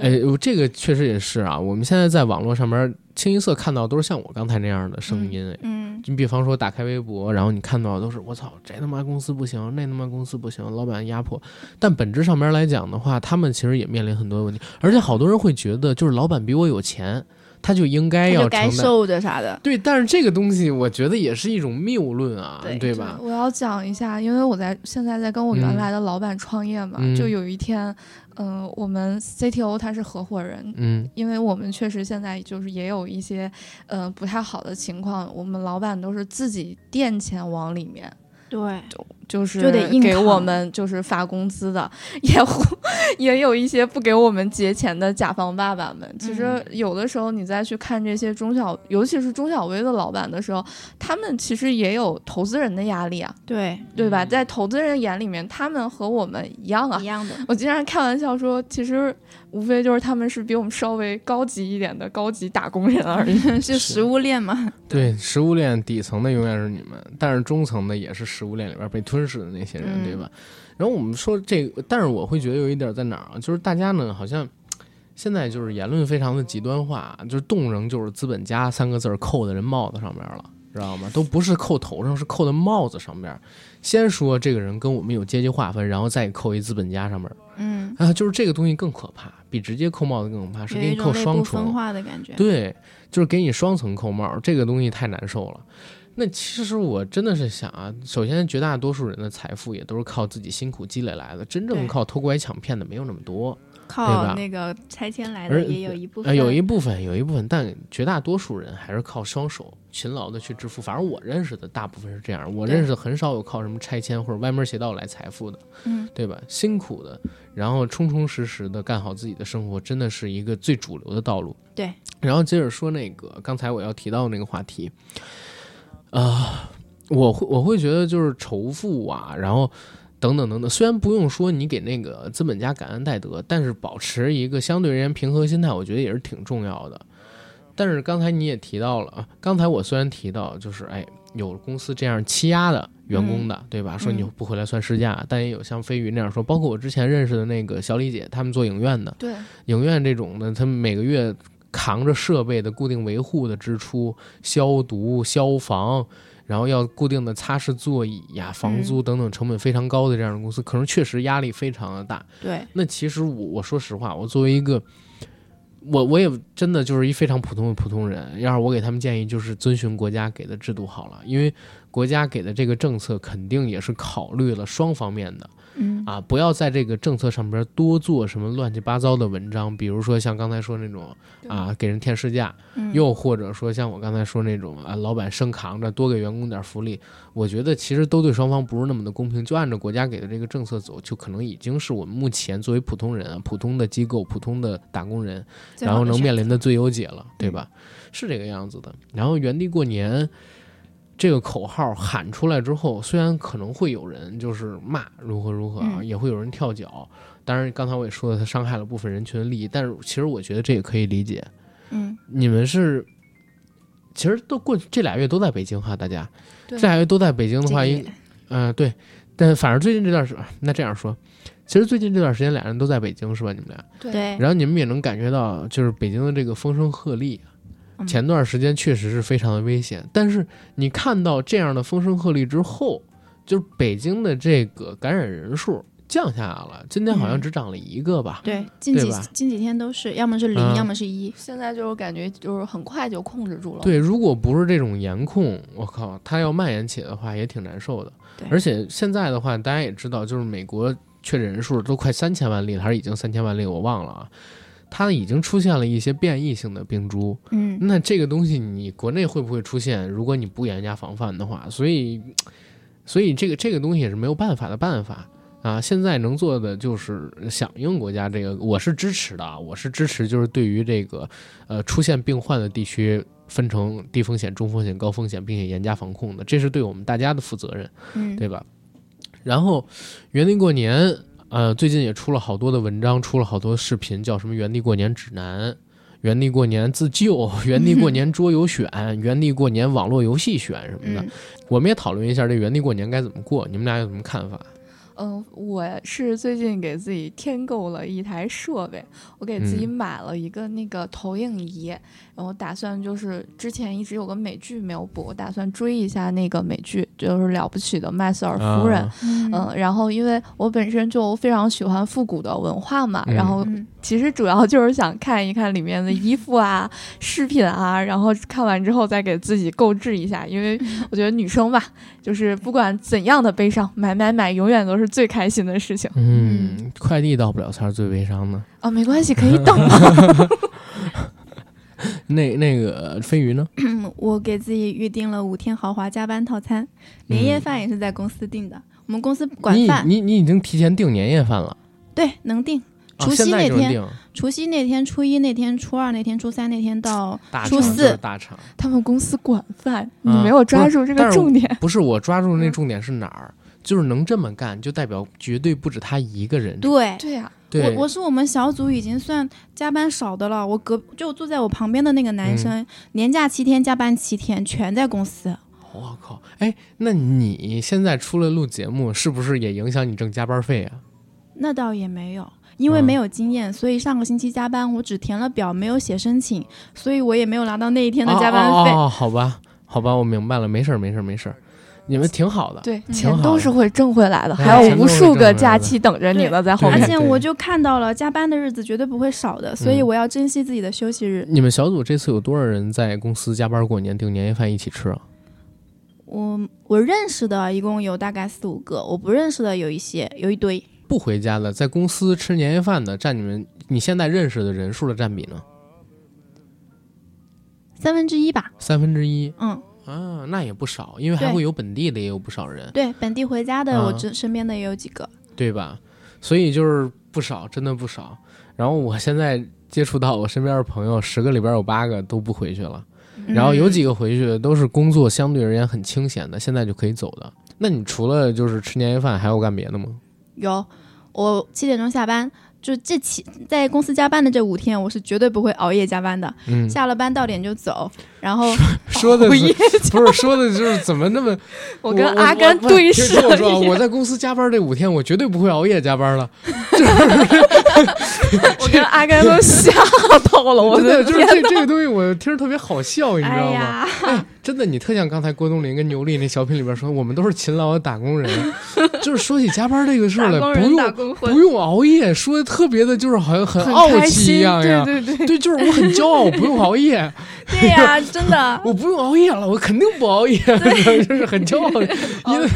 哎，这个确实也是啊。我们现在在网络上面清一色看到都是像我刚才那样的声音。嗯，你比方说打开微博，然后你看到的都是我操，这他妈公司不行，那他妈公司不行，老板压迫。但本质上面来讲的话，他们其实也面临很多问题，而且好多人会觉得，就是老板比我有钱。他就应该要该受着啥的，对，但是这个东西我觉得也是一种谬论啊，对吧？我要讲一下，因为我在现在在跟我原来的老板创业嘛，就有一天，嗯，我们 CTO 他是合伙人，嗯，因为我们确实现在就是也有一些，嗯，不太好的情况，我们老板都是自己垫钱往里面。对，就就是就得给我们就是发工资的，也也有一些不给我们结钱的甲方爸爸们。其实有的时候你再去看这些中小，尤其是中小微的老板的时候，他们其实也有投资人的压力啊，对对吧？在投资人眼里面，他们和我们一样啊，一样的。我经常开玩笑说，其实。无非就是他们是比我们稍微高级一点的高级打工人而已，是食物链嘛？对，食物链底层的永远是你们，但是中层的也是食物链里边被吞噬的那些人，对吧？然后我们说这个，但是我会觉得有一点在哪儿啊？就是大家呢，好像现在就是言论非常的极端化，就是动人就是资本家三个字扣在人帽子上面了。知道吗？都不是扣头上，是扣在帽子上面。先说这个人跟我们有阶级划分，然后再扣一资本家上面。嗯啊，就是这个东西更可怕，比直接扣帽子更可怕，是给你扣双重。化的感觉。对，就是给你双层扣帽，这个东西太难受了。那其实我真的是想啊，首先绝大多数人的财富也都是靠自己辛苦积累来的，真正靠偷拐抢骗的没有那么多。靠那个拆迁来的也有一部分，有一部分，有一部分，但绝大多数人还是靠双手勤劳的去致富。反正我认识的大部分是这样，我认识的很少有靠什么拆迁或者歪门邪道来财富的，嗯，对吧？辛苦的，然后充充实实的干好自己的生活，真的是一个最主流的道路。对，然后接着说那个刚才我要提到那个话题，啊，我会我会觉得就是仇富啊，然后。等等等等，虽然不用说你给那个资本家感恩戴德，但是保持一个相对而言平和心态，我觉得也是挺重要的。但是刚才你也提到了啊，刚才我虽然提到就是哎，有公司这样欺压的员工的，对吧？说你不回来算事假，但也有像飞鱼那样说，包括我之前认识的那个小李姐，他们做影院的，对，影院这种的，他们每个月扛着设备的固定维护的支出、消毒、消防，然后要固定的擦拭座椅呀、房租等等成本非常高的这样的公司，可能确实压力非常的大。对，那其实我我说实话，我作为一个，我我也真的就是一非常普通的普通人，要是我给他们建议，就是遵循国家给的制度好了，因为国家给的这个政策肯定也是考虑了双方面的。嗯啊，不要在这个政策上边多做什么乱七八糟的文章，比如说像刚才说那种啊，给人添事假，嗯又或者说像我刚才说那种啊，老板生扛着多给员工点福利，我觉得其实都对双方不是那么的公平。就按照国家给的这个政策走，就可能已经是我们目前作为普通人啊、普通的机构、普通的打工人，然后能面临的最优解了，对吧？是这个样子的。然后原地过年这个口号喊出来之后，虽然可能会有人就是骂如何如何啊，嗯也会有人跳脚。当然，刚才我也说了，它伤害了部分人群的利益，但是其实我觉得这也可以理解。嗯，你们是，其实都过去这俩月都在北京哈，大家这俩月都在北京的话，应这个也嗯、对，但反正最近这段时那这样说，其实最近这段时间俩人都在北京是吧？你们俩，对，然后你们也能感觉到，就是北京的这个风声鹤唳。嗯前段时间确实是非常的危险，但是你看到这样的风声鹤唳之后，就是北京的这个感染人数降下来了，今天好像嗯只涨了一个吧？对，近几近几天都是，要么是零，嗯要么是一。现在就是感觉就是很快就控制住了。对，如果不是这种严控，我靠，它要蔓延起来的话也挺难受的。而且现在的话，大家也知道，就是美国确诊人数都快三千万例了，还是已经三千万例，我忘了啊。它已经出现了一些变异性的病株，嗯那这个东西你国内会不会出现？如果你不严加防范的话，所以，所以这个这个东西也是没有办法的办法啊。现在能做的就是响应国家这个，我是支持的啊，我是支持，就是对于这个呃出现病患的地区分成低风险、中风险、高风险，并且严加防控的，这是对我们大家的负责任。嗯，对吧？然后原地过年，呃，最近也出了好多的文章，出了好多视频，叫什么“原地过年指南”、“原地过年自救”、“原地过年桌游选”、“原地过年网络游戏选”什么的。嗯我们也讨论一下这原地过年该怎么过，你们俩有什么看法？嗯，我是最近给自己添购了一台设备，我给自己嗯。买了一个那个投影仪，然后打算就是之前一直有个美剧没有播，我打算追一下那个美剧，就是了不起的麦瑟尔夫人。啊。嗯嗯，然后因为我本身就非常喜欢复古的文化嘛，嗯然后嗯。其实主要就是想看一看里面的衣服啊、饰品啊，然后看完之后再给自己购置一下，因为我觉得女生吧，就是不管怎样的悲伤，买买买永远都是最开心的事情嗯，快递到不了才是最悲伤的。啊，没关系，可以等。那那个飞鱼呢？嗯 我给自己预定了五天豪华加班套餐，年夜饭也是在公司订的。我们公司管饭，你你已经提前订年夜饭了，对，能订。啊、除夕那天除夕那天、初一那天、初二那天、初三那天到大厂就初四大厂。他们公司管饭，你啊没有抓住这个重点。不是我抓住嗯那重点是哪儿？就是能这么干，就代表绝对不止他一个人。对。对呀、对，我我是我们小组已经算加班少的了，我隔就坐在我旁边的那个嗯男生，年假七天，加班七天，全在公司。我靠，哎，那你现在出来录节目，是不是也影响你挣加班费啊？那倒也没有，因为嗯没有经验，所以上个星期加班我只填了表，没有写申请，所以我也没有拿到那一天的加班费。哦哦哦好吧，好吧，我明白了，没事儿，没事儿，没事儿，你们挺好的。对，嗯钱都是会挣回来的，哎还有无数个假期等着你对呢，在后面。而且我就看到了，加班的日子绝对不会少的，所以嗯我要珍惜自己的休息日。你们小组这次有多少人在公司加班过年订年夜饭一起吃啊？我我认识的一共有大概四五个，我不认识的有一些，有一堆。不回家的，在公司吃年夜饭的，占你们你现在认识的人数的占比呢？三分之一吧，三分之一嗯，啊，那也不少，因为还会有本地的，也有不少人，对，本地回家的，啊我这身边的也有几个。对吧？所以就是不少，真的不少。然后我现在接触到我身边的朋友，十个里边有八个都不回去了。然后有几个，回去的都是工作相对而言很清闲的，现在就可以走的。那你除了就是吃年夜饭，还有干别的吗？有，我七点钟下班，就这七在公司加班的这五天，我是绝对不会熬夜加班的。嗯，下了班到点就走，然后说的不是说的就是怎么那么 我跟阿甘对视了一眼我在公司加班这五天，我绝对不会熬夜加班了。我跟阿甘都 吓到了，我真的就是这这个东西，我听着特别好笑，你知哎道吗？真的，你特像刚才郭冬临跟牛莉那小品里边说，我们都是勤劳的打工人。就是说起加班这个事儿来，不用不用熬夜，说的特别的，就是好像很很傲气一样呀。对对对，对，就是我很骄傲，我不用熬夜，对呀，真的，我不用熬夜了，我肯定不熬夜，就是很骄傲，因为。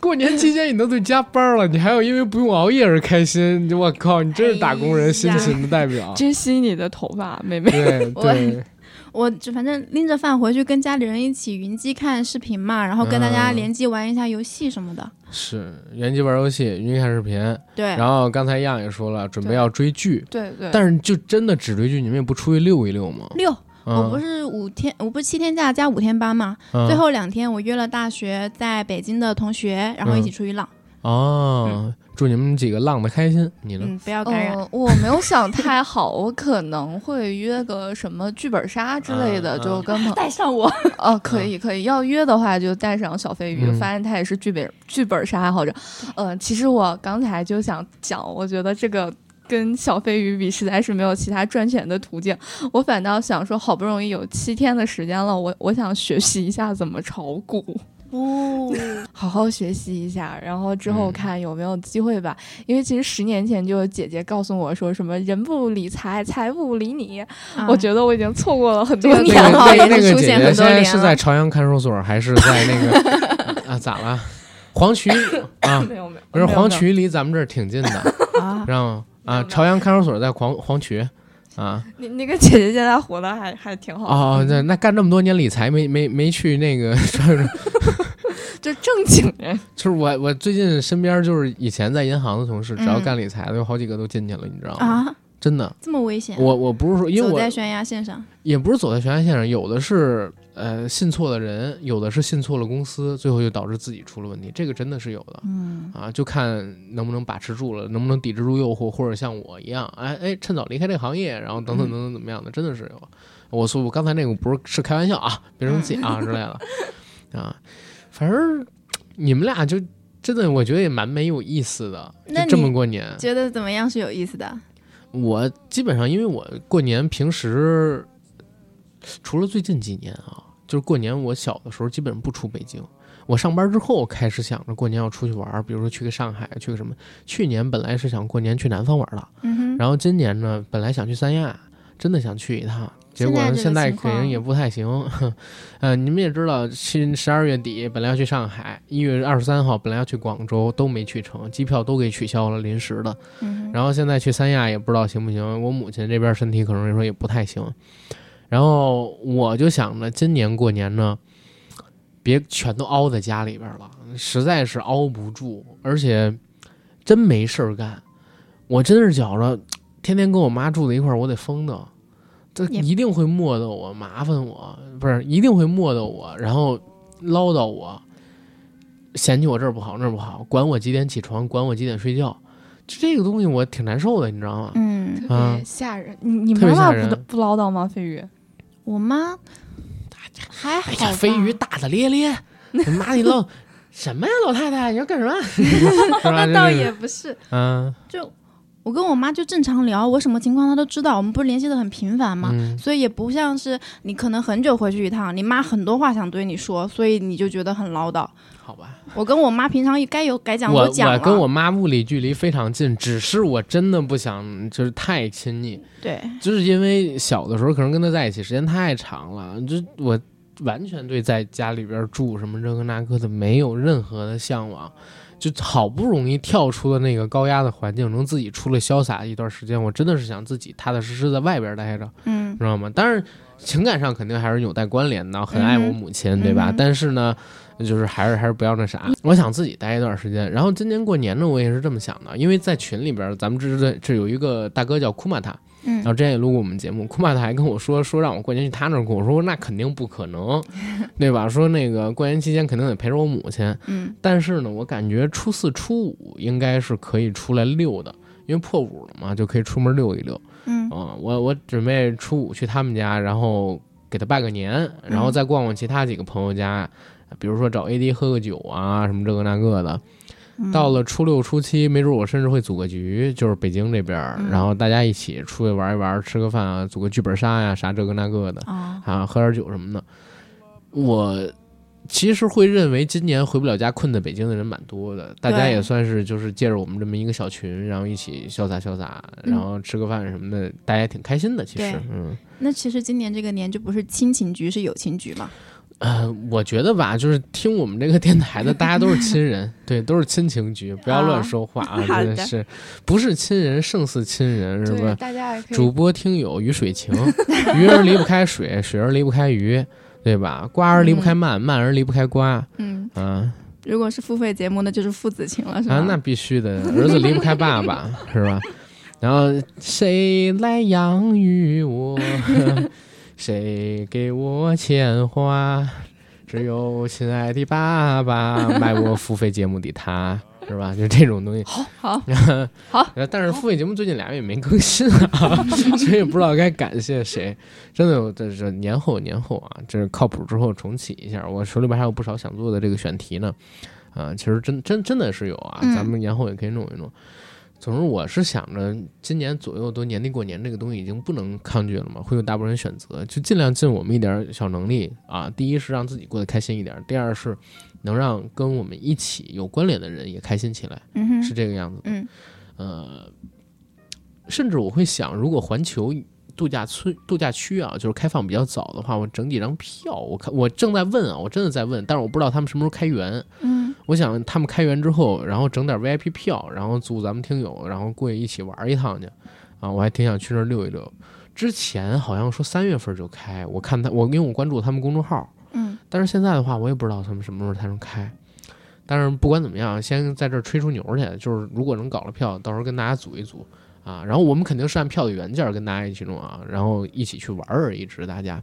过年期间你都得加班了，你还要因为不用熬夜而开心，我靠，你真是打工人辛勤的代表。珍惜你的头发，妹妹。对对，我就反正拎着饭回去跟家里人一起云机看视频嘛，然后跟大家嗯。联机玩一下游戏什么的。是原机玩游戏，云看视频，对，然后刚才样也说了，准备要追剧，对对，但是就真的只追剧，你们也不出去溜一溜吗？六，嗯、我不是五天，我不是七天假加五天班嘛，嗯最后两天我约了大学在北京的同学，然后一起出去浪。哦，祝你们几个浪的开心，你呢？嗯，不要感染。呃，我没有想太好，我可能会约个什么剧本杀之类的，嗯嗯就跟朋带上我，哦，可以可以，要约的话就带上小飞鱼，嗯发现他也是剧本剧本杀爱好者。呃，其实我刚才就想讲，我觉得这个。跟小飞鱼比，实在是没有其他赚钱的途径。我反倒想说，好不容易有七天的时间了，我我想学习一下怎么炒股。哦，好好学习一下，然后之后嗯看有没有机会吧。因为其实十年前就有姐姐告诉我说什么“人不理财，财不理你”，我觉得我已经错过了很多年年号也个那个那是出现个姐姐是在朝阳看守所，还是在那个 啊？咋了？黄渠 啊，没有没有，不是黄渠离咱们这儿挺近的，啊知，道吗？啊，朝阳看守所在黄黄渠啊。你那个姐姐现在活的还还挺好的哦，那那干这么多年理财，没没没去那个 就是正经人。就是我我最近身边就是以前在银行的同事，只要嗯干理财的，有好几个都进去了，你知道吗？啊，真的，这么危险？我我不是说，因为我走在悬崖线上。也不是走在悬崖线上，有的是呃信错了人，有的是信错了公司，最后就导致自己出了问题，这个真的是有的。嗯，啊，就看能不能把持住了，能不能抵制住诱惑，或者像我一样，哎哎，趁早离开这个行业，然后等等等等怎么样的，真的是有。我说我刚才那个不是是开玩笑啊，别生气啊之类的 啊，反正你们俩就真的我觉得也蛮没有意思的，那就这么过年。觉得怎么样是有意思的？我基本上因为我过年平时除了最近几年啊，就是过年我小的时候基本不出北京。我上班之后开始想着过年要出去玩儿，比如说去个上海，去个什么。去年本来是想过年去南方玩儿的，嗯哼，然后今年呢，本来想去三亚，真的想去一趟，结果现在这个现在情况肯定也不太行。呃，你们也知道，去十二月底本来要去上海，一月二十三号本来要去广州，都没去成，机票都给取消了，临时的。嗯，然后现在去三亚也不知道行不行，我母亲这边身体可能说也不太行，然后我就想着今年过年呢，别全都凹在家里边了，实在是凹不住，而且真没事儿干，我真是觉着天天跟我妈住在一块儿，我得疯的，这一定会磨叨我，麻烦我，不是一定会磨叨我，然后唠叨我，嫌弃我这儿不好那儿不好，管我几点起床，管我几点睡觉。就这个东西我挺难受的，你知道吗？嗯，特啊别吓人。你你特别吓妈妈不不唠叨吗？飞宇，我妈还好哎呀，飞鱼大大咧咧，你妈你愣什么呀，老太太你要干什么？那倒也不是，嗯就我跟我妈就正常聊，我什么情况她都知道，我们不是联系的很频繁嘛？嗯所以也不像是你可能很久回去一趟，你妈很多话想对你说，所以你就觉得很唠叨。好吧，我跟我妈平常该有该讲我都讲了，我跟我妈物理距离非常近，只是我真的不想就是太亲密，对，就是因为小的时候可能跟她在一起时间太长了，就我完全对在家里边住什么这个那个的没有任何的向往。就好不容易跳出了那个高压的环境，能自己出来潇洒一段时间，我真的是想自己踏踏实实在外边待着，嗯知道吗？当然，情感上肯定还是有待关联的，很爱我母亲，对吧？嗯但是呢，就是还是还是不要那啥。我想自己待一段时间。然后今年过年呢，我也是这么想的，因为在群里边，咱们这这这有一个大哥叫库玛塔，然后嗯之前也录过我们节目，库玛塔还跟我说说让我过年去他那儿过，我说那肯定不可能，对吧？说那个过年期间肯定得陪着我母亲，嗯但是呢，我感觉初四初五应该是可以出来溜的，因为破五了嘛，就可以出门溜一溜。嗯啊、我我准备初五去他们家，然后给他拜个年，然后再逛逛其他几个朋友家，比如说找 AD 喝个酒啊，什么这个那个的。到了初六初七，没准我甚至会组个局，就是北京这边，然后大家一起出去玩一玩，吃个饭啊，组个剧本杀呀，啥这个那个的啊，喝点酒什么的。我其实会认为今年回不了家困在北京的人蛮多的，大家也算是就是借着我们这么一个小群，然后一起潇洒潇洒，然后吃个饭什么的，大家也挺开心的。其实，嗯，那其实今年这个年就不是亲情局，是友情局嘛。呃，我觉得吧，就是听我们这个电台的，大家都是亲人，对，都是亲情局，不要乱说话啊！真的是，不是亲人胜似亲人，是吧？大家主播听友鱼水情，鱼儿离不开水，水儿离不开鱼，对吧？瓜儿离不开蔓，蔓儿离不开瓜。嗯啊，如果是付费节目，那就是父子情了，是吧？啊，那必须的，儿子离不开爸爸，是吧？然后谁来养育我？谁给我钱花？只有亲爱的爸爸买我付费节目的他，是吧？就这种东西。好，好，好。但是付费节目最近俩月也没更新啊，所以也不知道该感谢谁。真的，这是年后年后啊，这是靠谱之后重启一下。我手里边还有不少想做的这个选题呢。啊，其实真真真的是有啊，咱们年后也可以弄一弄。总之，我是想着今年左右都年底过年，这个东西已经不能抗拒了嘛，会有大部分人选择，就尽量尽我们一点小能力啊。第一是让自己过得开心一点，第二是能让跟我们一起有关联的人也开心起来，是这个样子。嗯，呃，甚至我会想，如果环球度假村、度假区啊，就是开放比较早的话，我整几张票。我看我正在问啊，我真的在问，但是我不知道他们什么时候开园。嗯。我想他们开园之后，然后整点 VIP 票，然后组咱们听友，然后过去一起玩一趟去，啊，我还挺想去那儿溜一溜。之前好像说三月份就开，我看他，我因为我关注他们公众号，嗯，但是现在的话，我也不知道他们什么时候才能开。但是不管怎么样，先在这儿吹出牛去，就是如果能搞了票，到时候跟大家组一组啊，然后我们肯定是按票的原价跟大家一起弄啊，然后一起去玩儿，一直大家。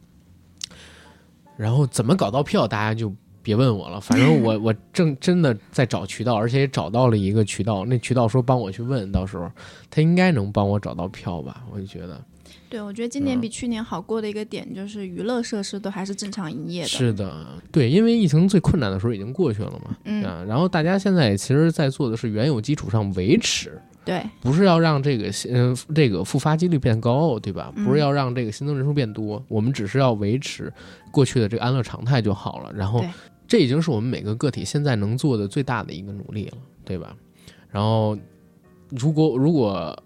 然后怎么搞到票，大家就。别问我了，反正我 我正真的在找渠道，而且也找到了一个渠道。那渠道说帮我去问，到时候他应该能帮我找到票吧？我就觉得，对，我觉得今年比去年好过的一个点就是娱乐设施都还是正常营业的。是的，对，因为疫情最困难的时候已经过去了嘛，嗯，然后大家现在其实在做的是原有基础上维持，对，不是要让这个嗯这个复发几率变高，对吧？不是要让这个新增人数变多，我们只是要维持过去的这个安乐常态就好了，然后。这已经是我们每个个体现在能做的最大的一个努力了，对吧？然后，如果如果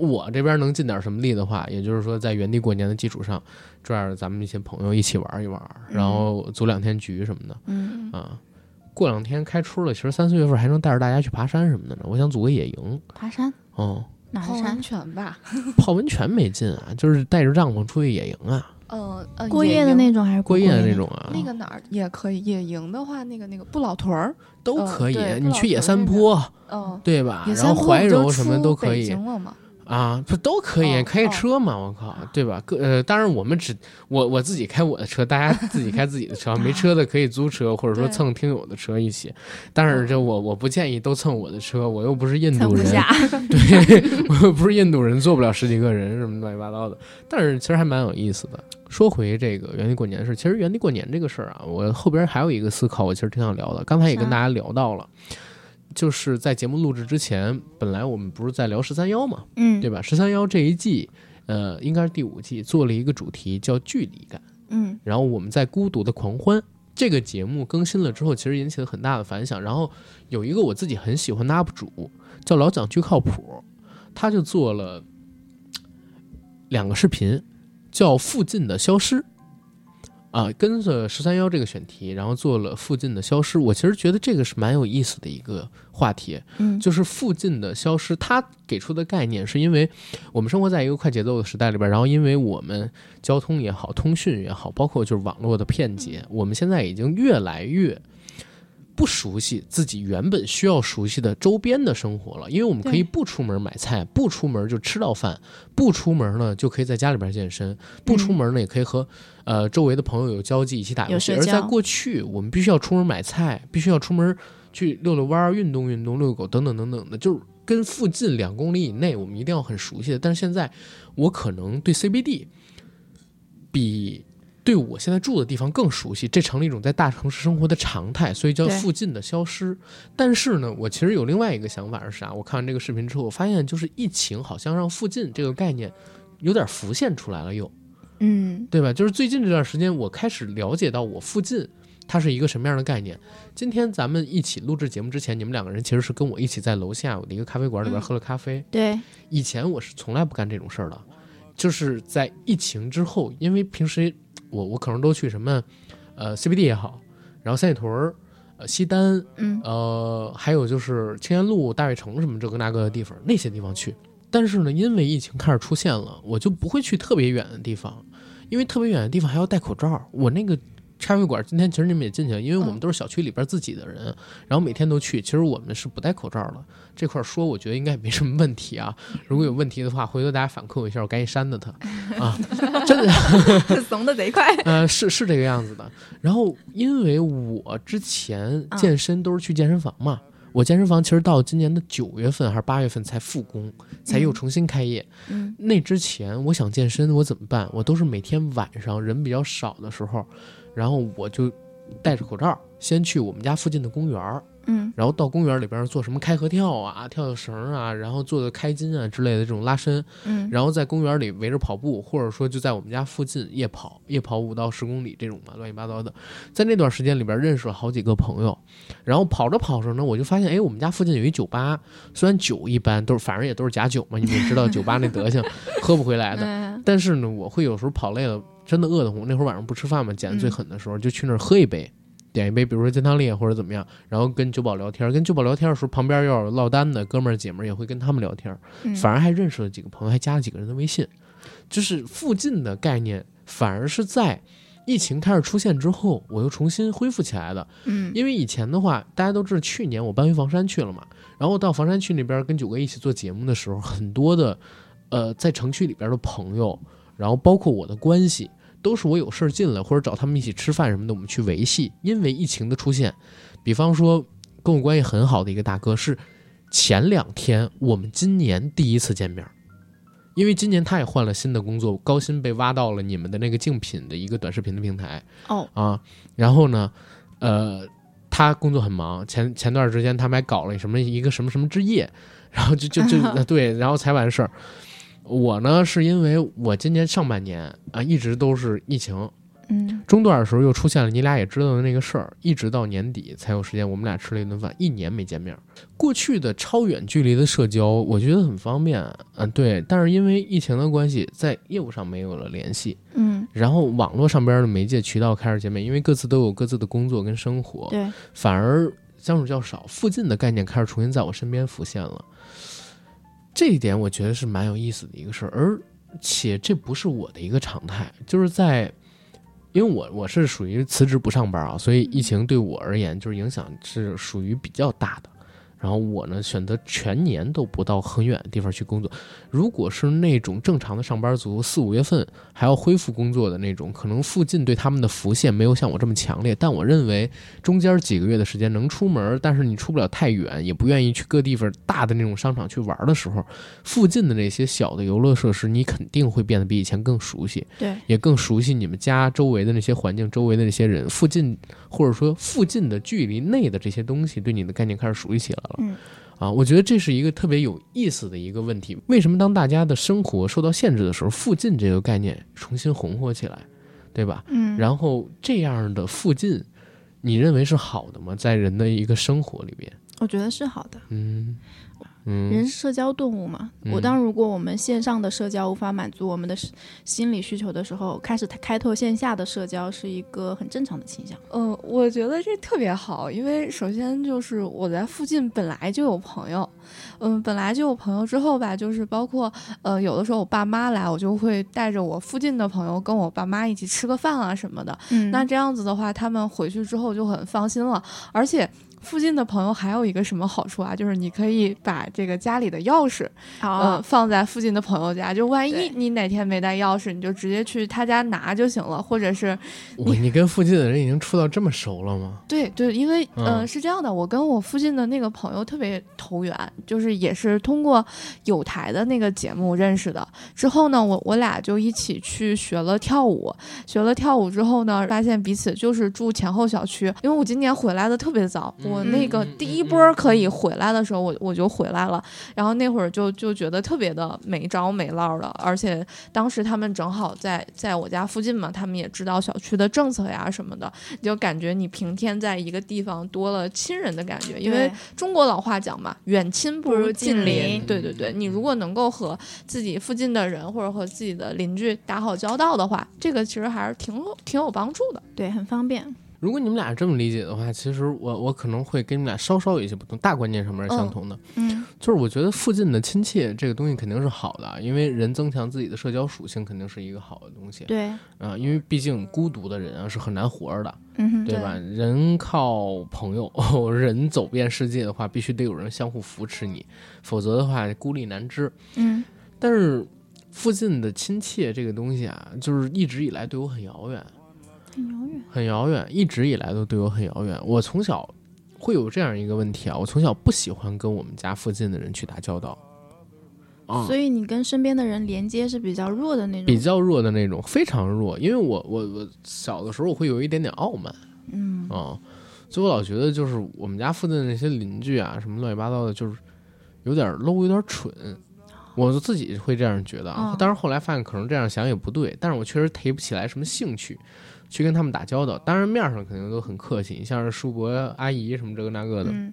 我这边能尽点什么力的话，也就是说，在原地过年的基础上，拽着咱们一些朋友一起玩一玩，然后组两天局什么的，嗯啊，过两天开春了，其实三四月份还能带着大家去爬山什么的呢。我想组个野营，爬山哦，哪泡温泉吧？泡温泉没劲啊，就是带着帐篷出去野营啊。呃呃，过夜的那种还是过夜的那种啊？那个哪儿也可以。野营的话，那个那个不老屯儿都可以。你去野三坡，嗯，对吧？然后怀柔什么都可以。了啊，不都可以开车嘛？我靠，对吧？各呃，当然我们只我我自己开我的车，大家自己开自己的车。没车的可以租车，或者说蹭听友的车一起。但是这我我不建议都蹭我的车，我又不是印度人，对我又不是印度人，坐不了十几个人什么乱七八糟的。但是其实还蛮有意思的。说回这个原地过年的事，其实原地过年这个事儿啊，我后边还有一个思考，我其实挺想聊的。刚才也跟大家聊到了。就是在节目录制之前，本来我们不是在聊十三幺嘛，嗯，对吧？十三幺这一季，呃，应该是第五季，做了一个主题叫距离感，嗯，然后我们在孤独的狂欢这个节目更新了之后，其实引起了很大的反响。然后有一个我自己很喜欢的 UP 主叫老蒋巨靠谱，他就做了两个视频，叫附近的消失。啊，跟着十三幺这个选题，然后做了附近的消失。我其实觉得这个是蛮有意思的一个话题，嗯，就是附近的消失。它给出的概念是因为我们生活在一个快节奏的时代里边，然后因为我们交通也好，通讯也好，包括就是网络的便捷，我们现在已经越来越。不熟悉自己原本需要熟悉的周边的生活了，因为我们可以不出门买菜，不出门就吃到饭，不出门呢就可以在家里边健身，不出门呢也可以和呃周围的朋友有交际，一起打游戏。而在过去，我们必须要出门买菜，必须要出门去遛遛弯、运动运动、遛狗等等等等的，就是跟附近两公里以内我们一定要很熟悉的。但是现在，我可能对 CBD 比对我现在住的地方更熟悉，这成了一种在大城市生活的常态，所以叫附近的消失。但是呢，我其实有另外一个想法是啥？我看完这个视频之后，我发现就是疫情好像让附近这个概念有点浮现出来了，又嗯对吧？就是最近这段时间，我开始了解到我附近它是一个什么样的概念。今天咱们一起录制节目之前，你们两个人其实是跟我一起在楼下我的一个咖啡馆里边嗯喝了咖啡。对，以前我是从来不干这种事儿的，就是在疫情之后，因为平时我我可能都去什么，呃 CBD 也好，然后三里屯儿、呃西单，嗯呃还有就是青年路、大悦城什么这个那个的地方，那些地方去。但是呢，因为疫情开始出现了，我就不会去特别远的地方，因为特别远的地方还要戴口罩。我那个咖啡馆今天其实你们也进去了，因为我们嗯都是小区里边自己的人，然后每天都去。其实我们是不戴口罩的，这块说我觉得应该也没什么问题啊。如果有问题的话，回头大家反馈我一下，我赶紧删了他 啊！真的，怂的贼快。呃，是是这个样子的。然后因为我之前健身都是去健身房嘛，我健身房其实到今年的九月份还是八月份才复工，才又重新开业。嗯那之前我想健身，我怎么办？我都是每天晚上人比较少的时候，然后我就戴着口罩，先去我们家附近的公园儿，嗯然后到公园里边做什么开合跳啊、跳跳绳啊，然后做做开筋啊之类的这种拉伸，嗯然后在公园里围着跑步，或者说就在我们家附近夜跑，夜跑五到十公里这种嘛，乱七八糟的。在那段时间里边认识了好几个朋友，然后跑着跑着呢，我就发现，哎，我们家附近有一酒吧，虽然酒一般都是，反正也都是假酒嘛，你们也知道酒吧那德行，喝不回来的。嗯但是呢，我会有时候跑累了，真的饿得慌，那会儿晚上不吃饭嘛，减的最狠的时候，就去那儿喝一杯。点一杯，比如说金汤力或者怎么样，然后跟酒保聊天，跟酒保聊天的时候，旁边要有落单的哥们儿姐们儿也会跟他们聊天，嗯反而还认识了几个朋友，还加了几个人的微信，就是附近的概念，反而是在疫情开始出现之后，我又重新恢复起来的。嗯因为以前的话，大家都知道，去年我搬回房山去了嘛，然后到房山区那边跟九哥一起做节目的时候，很多的呃在城区里边的朋友，然后包括我的关系，都是我有事儿进来或者找他们一起吃饭什么的，我们去维系。因为疫情的出现，比方说跟我关系很好的一个大哥是前两天我们今年第一次见面儿。因为今年他也换了新的工作，高薪被挖到了你们的那个竞品的一个短视频的平台，哦啊，然后呢，呃，他工作很忙，前前段时间他们还搞了什么一个什么什么之夜，然后就就就呃 对，然后才完事儿。我呢是因为我今年上半年啊一直都是疫情，嗯。中段的时候又出现了你俩也知道的那个事儿，一直到年底才有时间，我们俩吃了一顿饭，一年没见面。过去的超远距离的社交，我觉得很方便，嗯、对，但是因为疫情的关系，在业务上没有了联系，嗯，然后网络上边的媒介渠道开始见面，因为各自都有各自的工作跟生活，对，反而相处较少，附近的概念开始重新在我身边浮现了。这一点我觉得是蛮有意思的一个事儿，而且这不是我的一个常态，就是在，因为我我是属于辞职不上班啊，所以疫情对我而言就是影响是属于比较大的。然后我呢选择全年都不到很远的地方去工作。如果是那种正常的上班族，四五月份还要恢复工作的那种，可能附近对他们的浮现没有像我这么强烈。但我认为中间几个月的时间能出门，但是你出不了太远，也不愿意去各地方大的那种商场去玩的时候，附近的那些小的游乐设施，你肯定会变得比以前更熟悉。对，也更熟悉你们家周围的那些环境、周围的那些人、附近或者说附近的距离内的这些东西，对你的概念开始熟悉起来了。嗯，啊，我觉得这是一个特别有意思的一个问题。为什么当大家的生活受到限制的时候，附近这个概念重新红火起来，对吧？嗯，然后这样的附近，你认为是好的吗？在人的一个生活里边，我觉得是好的。嗯嗯人是社交动物嘛，嗯我当如果我们线上的社交无法满足我们的心理需求的时候，开始开拓线下的社交是一个很正常的倾向。嗯，我觉得这特别好，因为首先就是我在附近本来就有朋友，嗯，本来就有朋友之后吧，就是包括呃，有的时候我爸妈来，我就会带着我附近的朋友跟我爸妈一起吃个饭啊什么的。嗯那这样子的话，他们回去之后就很放心了，而且。附近的朋友还有一个什么好处啊？就是你可以把这个家里的钥匙，嗯、哦，放在附近的朋友家，就万一你哪天没带钥匙，你就直接去他家拿就行了，或者是你你跟附近的人已经处到这么熟了吗？对对，因为嗯呃是这样的，我跟我附近的那个朋友特别投缘，就是也是通过有台的那个节目认识的。之后呢，我我俩就一起去学了跳舞，学了跳舞之后呢，发现彼此就是住前后小区。因为我今年回来的特别早，我那个第一波可以回来的时候，我我就回来了。然后那会儿就就觉得特别的没着没落的，而且当时他们正好在在我家附近嘛，他们也知道小区的政策呀什么的，你就感觉你平添在一个地方多了亲人的感觉。因为中国老话讲嘛，远亲不如近邻。邻对对对，你如果能够和自己附近的人或者和自己的邻居打好交道的话，这个其实还是挺有挺有帮助的。对，很方便。如果你们俩这么理解的话，其实我我可能会跟你们俩稍稍有一些不同，大观念上面是相同的。嗯，就是我觉得附近的亲戚这个东西肯定是好的，因为人增强自己的社交属性肯定是一个好的东西对，啊、因为毕竟孤独的人啊是很难活着的，嗯，对吧？人靠朋友，人走遍世界的话，必须得有人相互扶持你，否则的话孤立难支。嗯，但是附近的亲戚这个东西啊，就是一直以来对我很遥远，很遥远。很遥远，一直以来都对我很遥远。我从小会有这样一个问题啊，我从小不喜欢跟我们家附近的人去打交道，啊、所以你跟身边的人连接是比较弱的那种。比较弱的那种，非常弱。因为我我我小的时候我会有一点点傲慢嗯，啊，所以我老觉得就是我们家附近的那些邻居啊，什么乱七八糟的，就是有点 low，有点蠢。我自己会这样觉得啊但是后来发现可能这样想也不对，但是我确实提不起来什么兴趣去跟他们打交道。当然面上肯定都很客气，你像是叔伯阿姨什么这个那个的，嗯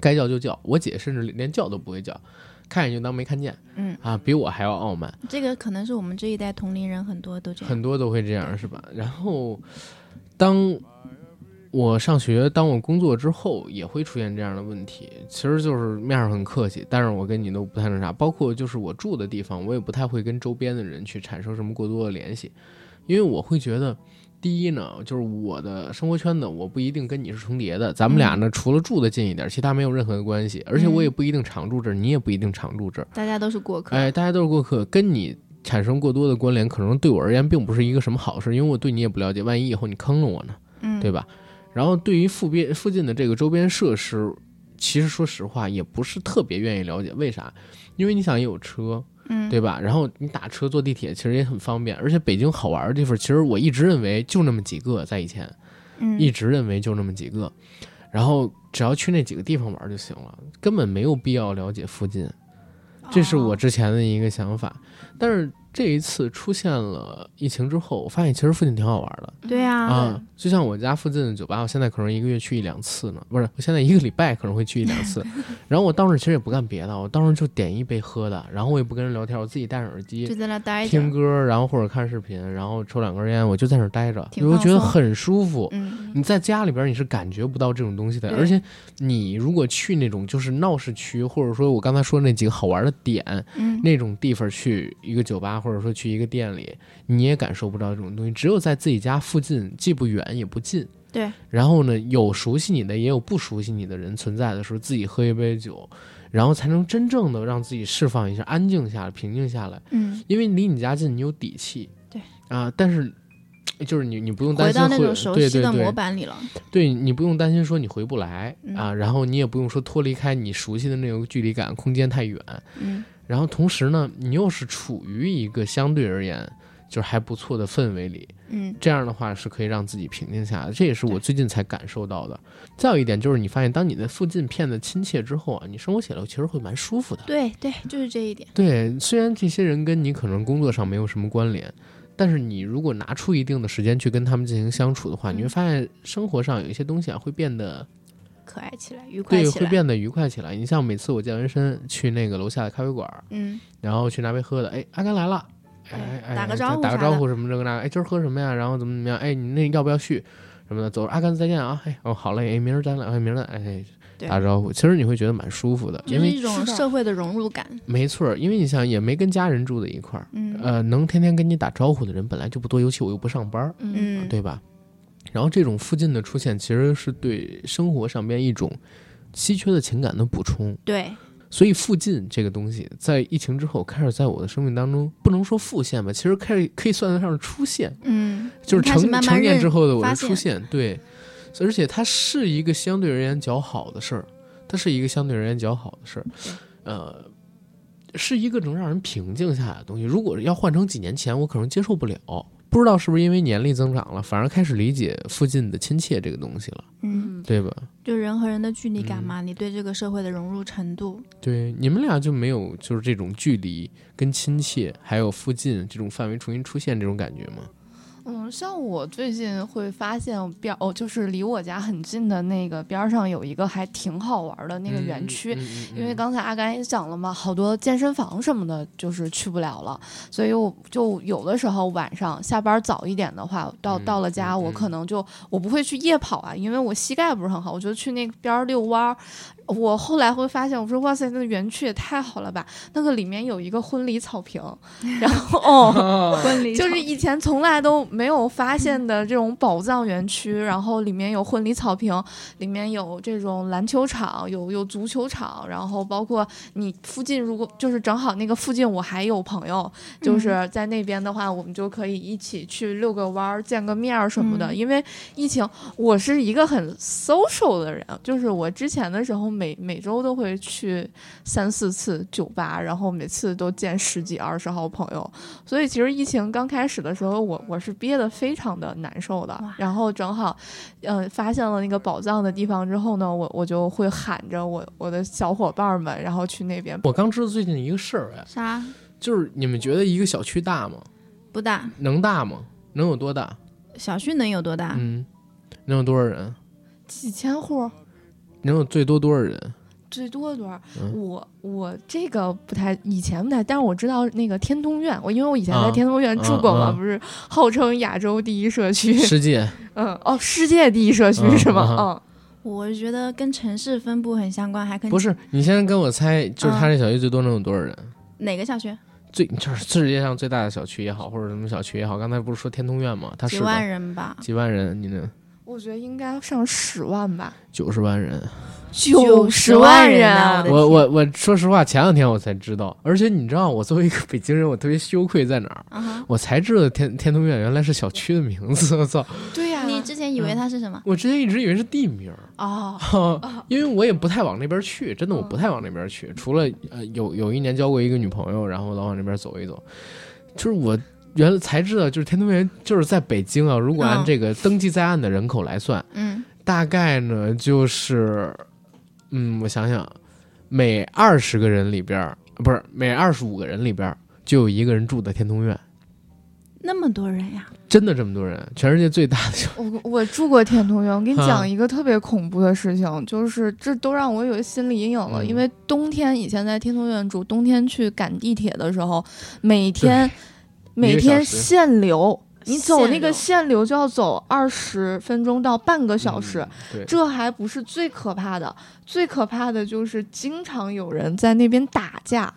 该叫就叫。我姐甚至连叫都不会叫，看见就当没看见嗯，啊，比我还要傲慢。这个可能是我们这一代同龄人很多都这样。很多都会这样，是吧？然后，当我上学、当我工作之后，也会出现这样的问题。其实就是面上很客气，但是我跟你都不太那啥。包括就是我住的地方，我也不太会跟周边的人去产生什么过多的联系，因为我会觉得。第一呢，就是我的生活圈子，我不一定跟你是重叠的。咱们俩呢，除了住的近一点，其他没有任何的关系。而且我也不一定常住这儿，你也不一定常住这儿。大家都是过客。哎，大家都是过客，跟你产生过多的关联，可能对我而言并不是一个什么好事，因为我对你也不了解，万一以后你坑了我呢，嗯，对吧？然后对于附边附近的这个周边设施，其实说实话也不是特别愿意了解，为啥？因为你想也有车，嗯，对吧？然后你打车坐地铁其实也很方便，而且北京好玩的地方，其实我一直认为就那么几个，在以前嗯，一直认为就那么几个，然后只要去那几个地方玩就行了，根本没有必要了解附近。这是我哦之前的一个想法，但是这一次出现了疫情之后，我发现其实附近挺好玩的对啊，啊。就像我家附近的酒吧，我现在可能一个月去一两次呢，不是，我现在一个礼拜可能会去一两次。然后我当时其实也不干别的，我当时就点一杯喝的，然后我也不跟人聊天，我自己戴上耳就机在那待着听。歌，然后或者看视频，然后抽两根烟，我就在那儿待着，挺我觉得很舒服。嗯，你在家里边你是感觉不到这种东西的，而且你如果去那种就是闹市区，或者说我刚才说那几个好玩的点，嗯，那种地方去一个酒吧，或者说去一个店里，你也感受不到这种东西。只有在自己家附近，既不远也不近，对，然后呢，有熟悉你的，也有不熟悉你的人存在的时候，自己喝一杯酒，然后才能真正的让自己释放一下，安静下来，平静下来。嗯，因为离你家近，你有底气。对啊，但是。就是你，你不用担心会到那种熟对对对悉的模板里了。对你不用担心说你回不来、嗯啊，然后你也不用说脱离开你熟悉的那种距离感，空间太远。嗯然后同时呢，你又是处于一个相对而言就是还不错的氛围里，嗯，这样的话是可以让自己平静下来。这也是我最近才感受到的。再有一点就是，你发现当你的附近变得亲切之后啊，你生活起来其实会蛮舒服的。对对，就是这一点。对，虽然这些人跟你可能工作上没有什么关联，但是你如果拿出一定的时间去跟他们进行相处的话，嗯你会发现生活上有一些东西啊会变得可爱起来，愉快对，起来。对会变得愉快起来。你像每次我健完身去那个楼下的咖啡馆，嗯，然后去拿杯喝的，哎，阿甘来了，哎打个招呼打个招呼什么这个那个，哎，今儿喝什么呀？然后怎么怎么样？哎，你那要不要续？什么的，走，阿甘再见啊！哎，哦，好嘞，哎，明儿咱俩，哎，明儿咱，哎，打招呼，其实你会觉得蛮舒服的，因为就是一种社会的融入感。没错儿，因为你想也没跟家人住在一块儿，嗯呃，能天天跟你打招呼的人本来就不多，尤其我又不上班儿，嗯，对吧？然后这种附近的出现，其实是对生活上边一种稀缺的情感的补充。对，所以附近这个东西，在疫情之后开始在我的生命当中，不能说复现吧，其实开始可以算得上是出现，嗯，就是成成年之后的我的出现。对，而且它是一个相对而言较好的事儿，它是一个相对而言较好的事儿，呃，是一个能让人平静下来的东西。如果要换成几年前，我可能接受不了。不知道是不是因为年龄增长了，反而开始理解附近的亲切这个东西了，嗯，对吧？就人和人的距离感嗯嘛，你对这个社会的融入程度，对，你们俩就没有就是这种距离跟亲切，还有附近这种范围重新出现这种感觉吗？嗯，像我最近会发现边哦，就是离我家很近的那个边儿上有一个还挺好玩的那个园区，嗯，嗯嗯因为刚才阿甘也讲了嘛，好多健身房什么的，就是去不了了，所以我就有的时候晚上下班早一点的话，到嗯到了家，嗯我可能就我不会去夜跑啊，因为我膝盖不是很好，我就去那边儿遛弯儿。我后来会发现，我说哇塞，那个园区也太好了吧！那个里面有一个婚礼草坪，然后 哦，婚礼就是以前从来都没有发现的这种宝藏园区，然后里面有婚礼草坪，里面有这种篮球场，有有足球场，然后包括你附近如果就是正好那个附近我还有朋友，就是在那边的话，我们就可以一起去遛个弯儿、见个面儿什么的。嗯因为疫情，我是一个很 social 的人，就是我之前的时候每每周都会去三四次酒吧，然后每次都见十几二十号朋友。所以其实疫情刚开始的时候，我我是憋得非常的难受的。然后正好，嗯、发现了那个宝藏的地方之后呢，我我就会喊着我我的小伙伴们，然后去那边。我刚知道最近一个事儿，哎，啥就是你们觉得一个小区大吗？不大？能大吗？能有多大？小区能有多大？嗯，能有多少人？几千户，能有最多多少人？最多多少？嗯我我这个不太，以前不太，但是我知道那个天通苑，我因为我以前啊在天通苑住过嘛，不是号称亚洲第一社区，世界嗯，哦，世界第一社区嗯是吗？嗯嗯，我觉得跟城市分布很相关，还可以不是？你现在跟我猜，就是嗯他这小区最多能有多少人？哪个小区？最就是世界上最大的小区也好，或者什么小区也好，刚才不是说天通苑吗？它是几万人吧？几万人，你呢？我觉得应该上十万吧，九十万人。九十万人我我我我说实话，前两天我才知道，而且你知道，我作为一个北京人，我特别羞愧在哪儿？我才知道天天通苑原来是小区的名字，我操！对呀、你之前以为它是什么？我之前一直以为是地名儿，哦，因为我也不太往那边去，真的我不太往那边去。除了呃有有一年交过一个女朋友，然后老往那边走一走，就是我原来才知道，就是天通苑就是在北京啊。如果按嗯这个登记在案的人口来算，嗯，大概呢就是，嗯，我想想，每二十个人里边儿，不是每二十五个人里边儿就有一个人住在天通苑，那么多人呀！真的这么多人，全世界最大的小我我住过天通苑，我给你啊讲一个特别恐怖的事情，就是这都让我有心理阴影了。嗯因为冬天以前在天通苑住，冬天去赶地铁的时候，每天每天限流，你走那个限流。就要走二十分钟到半个小时。嗯，这还不是最可怕的，最可怕的就是经常有人在那边打架，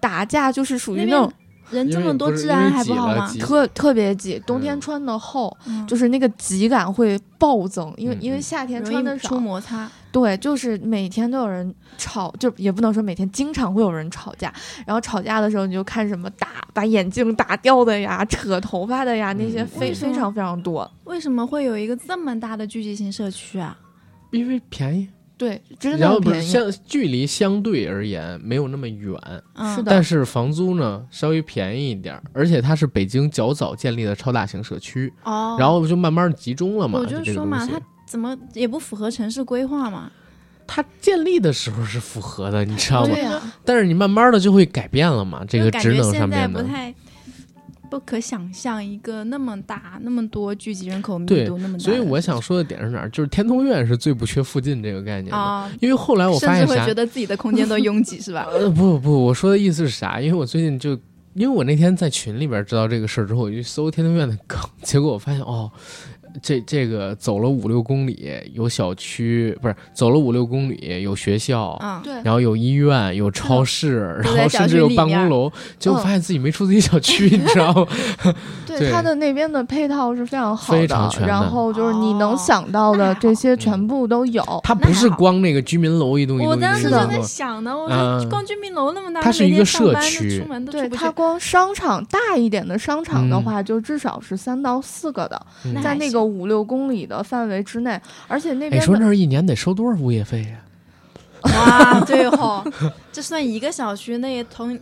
打架就是属于那种人这么多，治安还不好吗？特特别挤，冬天嗯穿的厚，嗯就是那个挤感会暴增，因为因为夏天穿的少易出，摩擦。对，就是每天都有人吵，就也不能说每天，经常会有人吵架。然后吵架的时候，你就看什么打把眼镜打掉的呀，扯头发的呀，那些嗯非非常非常多。为什么会有一个这么大的聚集性社区啊？因为便宜，对，真然后不是的便宜。相距离相对而言没有那么远，嗯，是的但是房租呢稍微便宜一点儿，而且它是北京较早建立的超大型社区，哦，然后就慢慢集中了嘛。我就说嘛，这个它怎么也不符合城市规划嘛？它建立的时候是符合的，你知道吗但是你慢慢的就会改变了嘛，这个职能上面的。不太不可想象，一个那么大、那么多聚集人口密度那么大所以我想说的点是哪儿？就是天通苑是最不缺附近这个概念的，啊，因为后来我甚发现会觉？得自己的空间都拥挤，是吧？呃，不不，我说的意思是啥？因为我最近就，因为我那天在群里边知道这个事儿之后，我就搜天通苑的梗，结果我发现哦，这这个走了五六公里有小区，不是走了五六公里有学校，嗯，对，然后有医院有超市，然后甚至有办公楼，结果嗯发现自己没出自己小区，你知道吗？它的那边的配套是非常好的，非常全的然后就是你能哦想到的这些全部都有。它不是光那个居民楼一栋一栋我当时就在想呢，我嗯说光居民楼那么大，它是一个每天上班社区出门都对它光商场大一点的商场的嗯话，就至少是三到四个的，嗯在那个五六公里的范围之内，而且那哎，边你说那儿一年得收多少物业费呀？哇，对吼，这算一个小区，那也同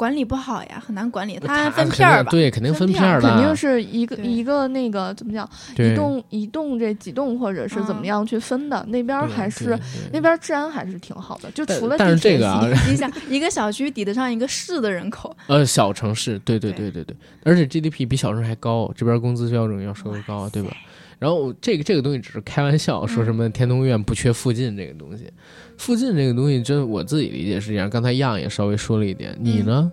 管理不好呀，很难管理。它分片儿吧，对，肯定分片片儿的，肯定是一个一个那个怎么讲，一栋一栋这几栋或者是怎么嗯。样去分的，那边还是那边儿治安还是挺好的，就除了但是这个啊你想 一个小区抵得上一个市的人口，呃，小城市，对对对。对对对，而且 GDP 比小城市还高，这边工资标准要稍微高，对吧？然后这个这个东西只是开玩笑，说什么天通苑不缺附近这个东西，附近这个东西，真我自己理解是这样。刚才样也稍微说了一点，你呢？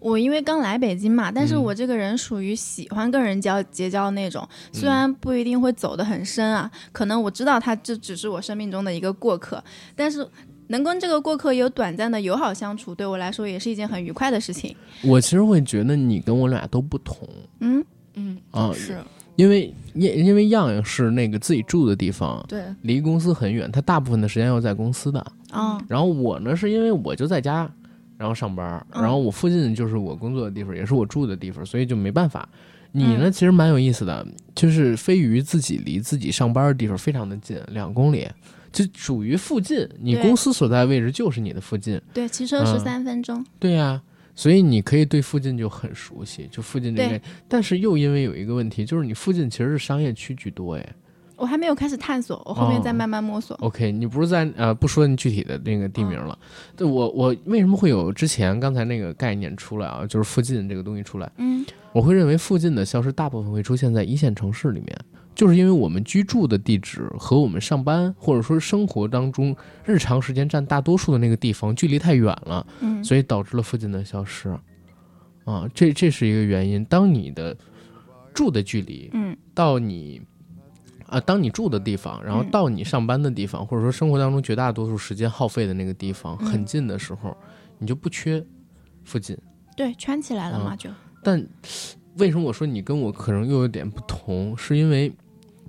我因为刚来北京嘛，但是嗯我这个人属于喜欢跟人交结交那种，虽嗯然不一定会走得很深啊，可能我知道他这只是我生命中的一个过客，但是能跟这个过客有短暂的友好相处，对我来说也是一件很愉快的事情。我其实会觉得你跟我俩都不同嗯，嗯啊，是因为因因为样样是那个自己住的地方，对离公司很远，他大部分的时间要在公司的。啊、然后我呢，是因为我就在家，然后上班，嗯然后我附近就是我工作的地方，也是我住的地方，所以就没办法。你呢，嗯其实蛮有意思的，就是飞鱼自己离自己上班的地方非常的近，两公里，就属于附近。你公司所在位置就是你的附近，对，骑车嗯十三分钟。对呀、所以你可以对附近就很熟悉，就附近这边。但是又因为有一个问题，就是你附近其实是商业区居多，哎。我还没有开始探索，我后面再慢慢摸索。OK，你不是在呃不说你具体的那个地名了，对我我为什么会有之前刚才那个概念出来啊？就是附近这个东西出来，嗯，我会认为附近的消失大部分会出现在一线城市里面，就是因为我们居住的地址和我们上班或者说生活当中日常时间占大多数的那个地方距离太远了，嗯所以导致了附近的消失。啊，这这是一个原因。当你的住的距离嗯到你啊，当你住的地方，然后嗯到你上班的地方，或者说生活当中绝大多数时间耗费的那个地方嗯很近的时候，你就不缺附近。对，圈起来了嘛，嗯就但为什么我说你跟我可能又有点不同？是因为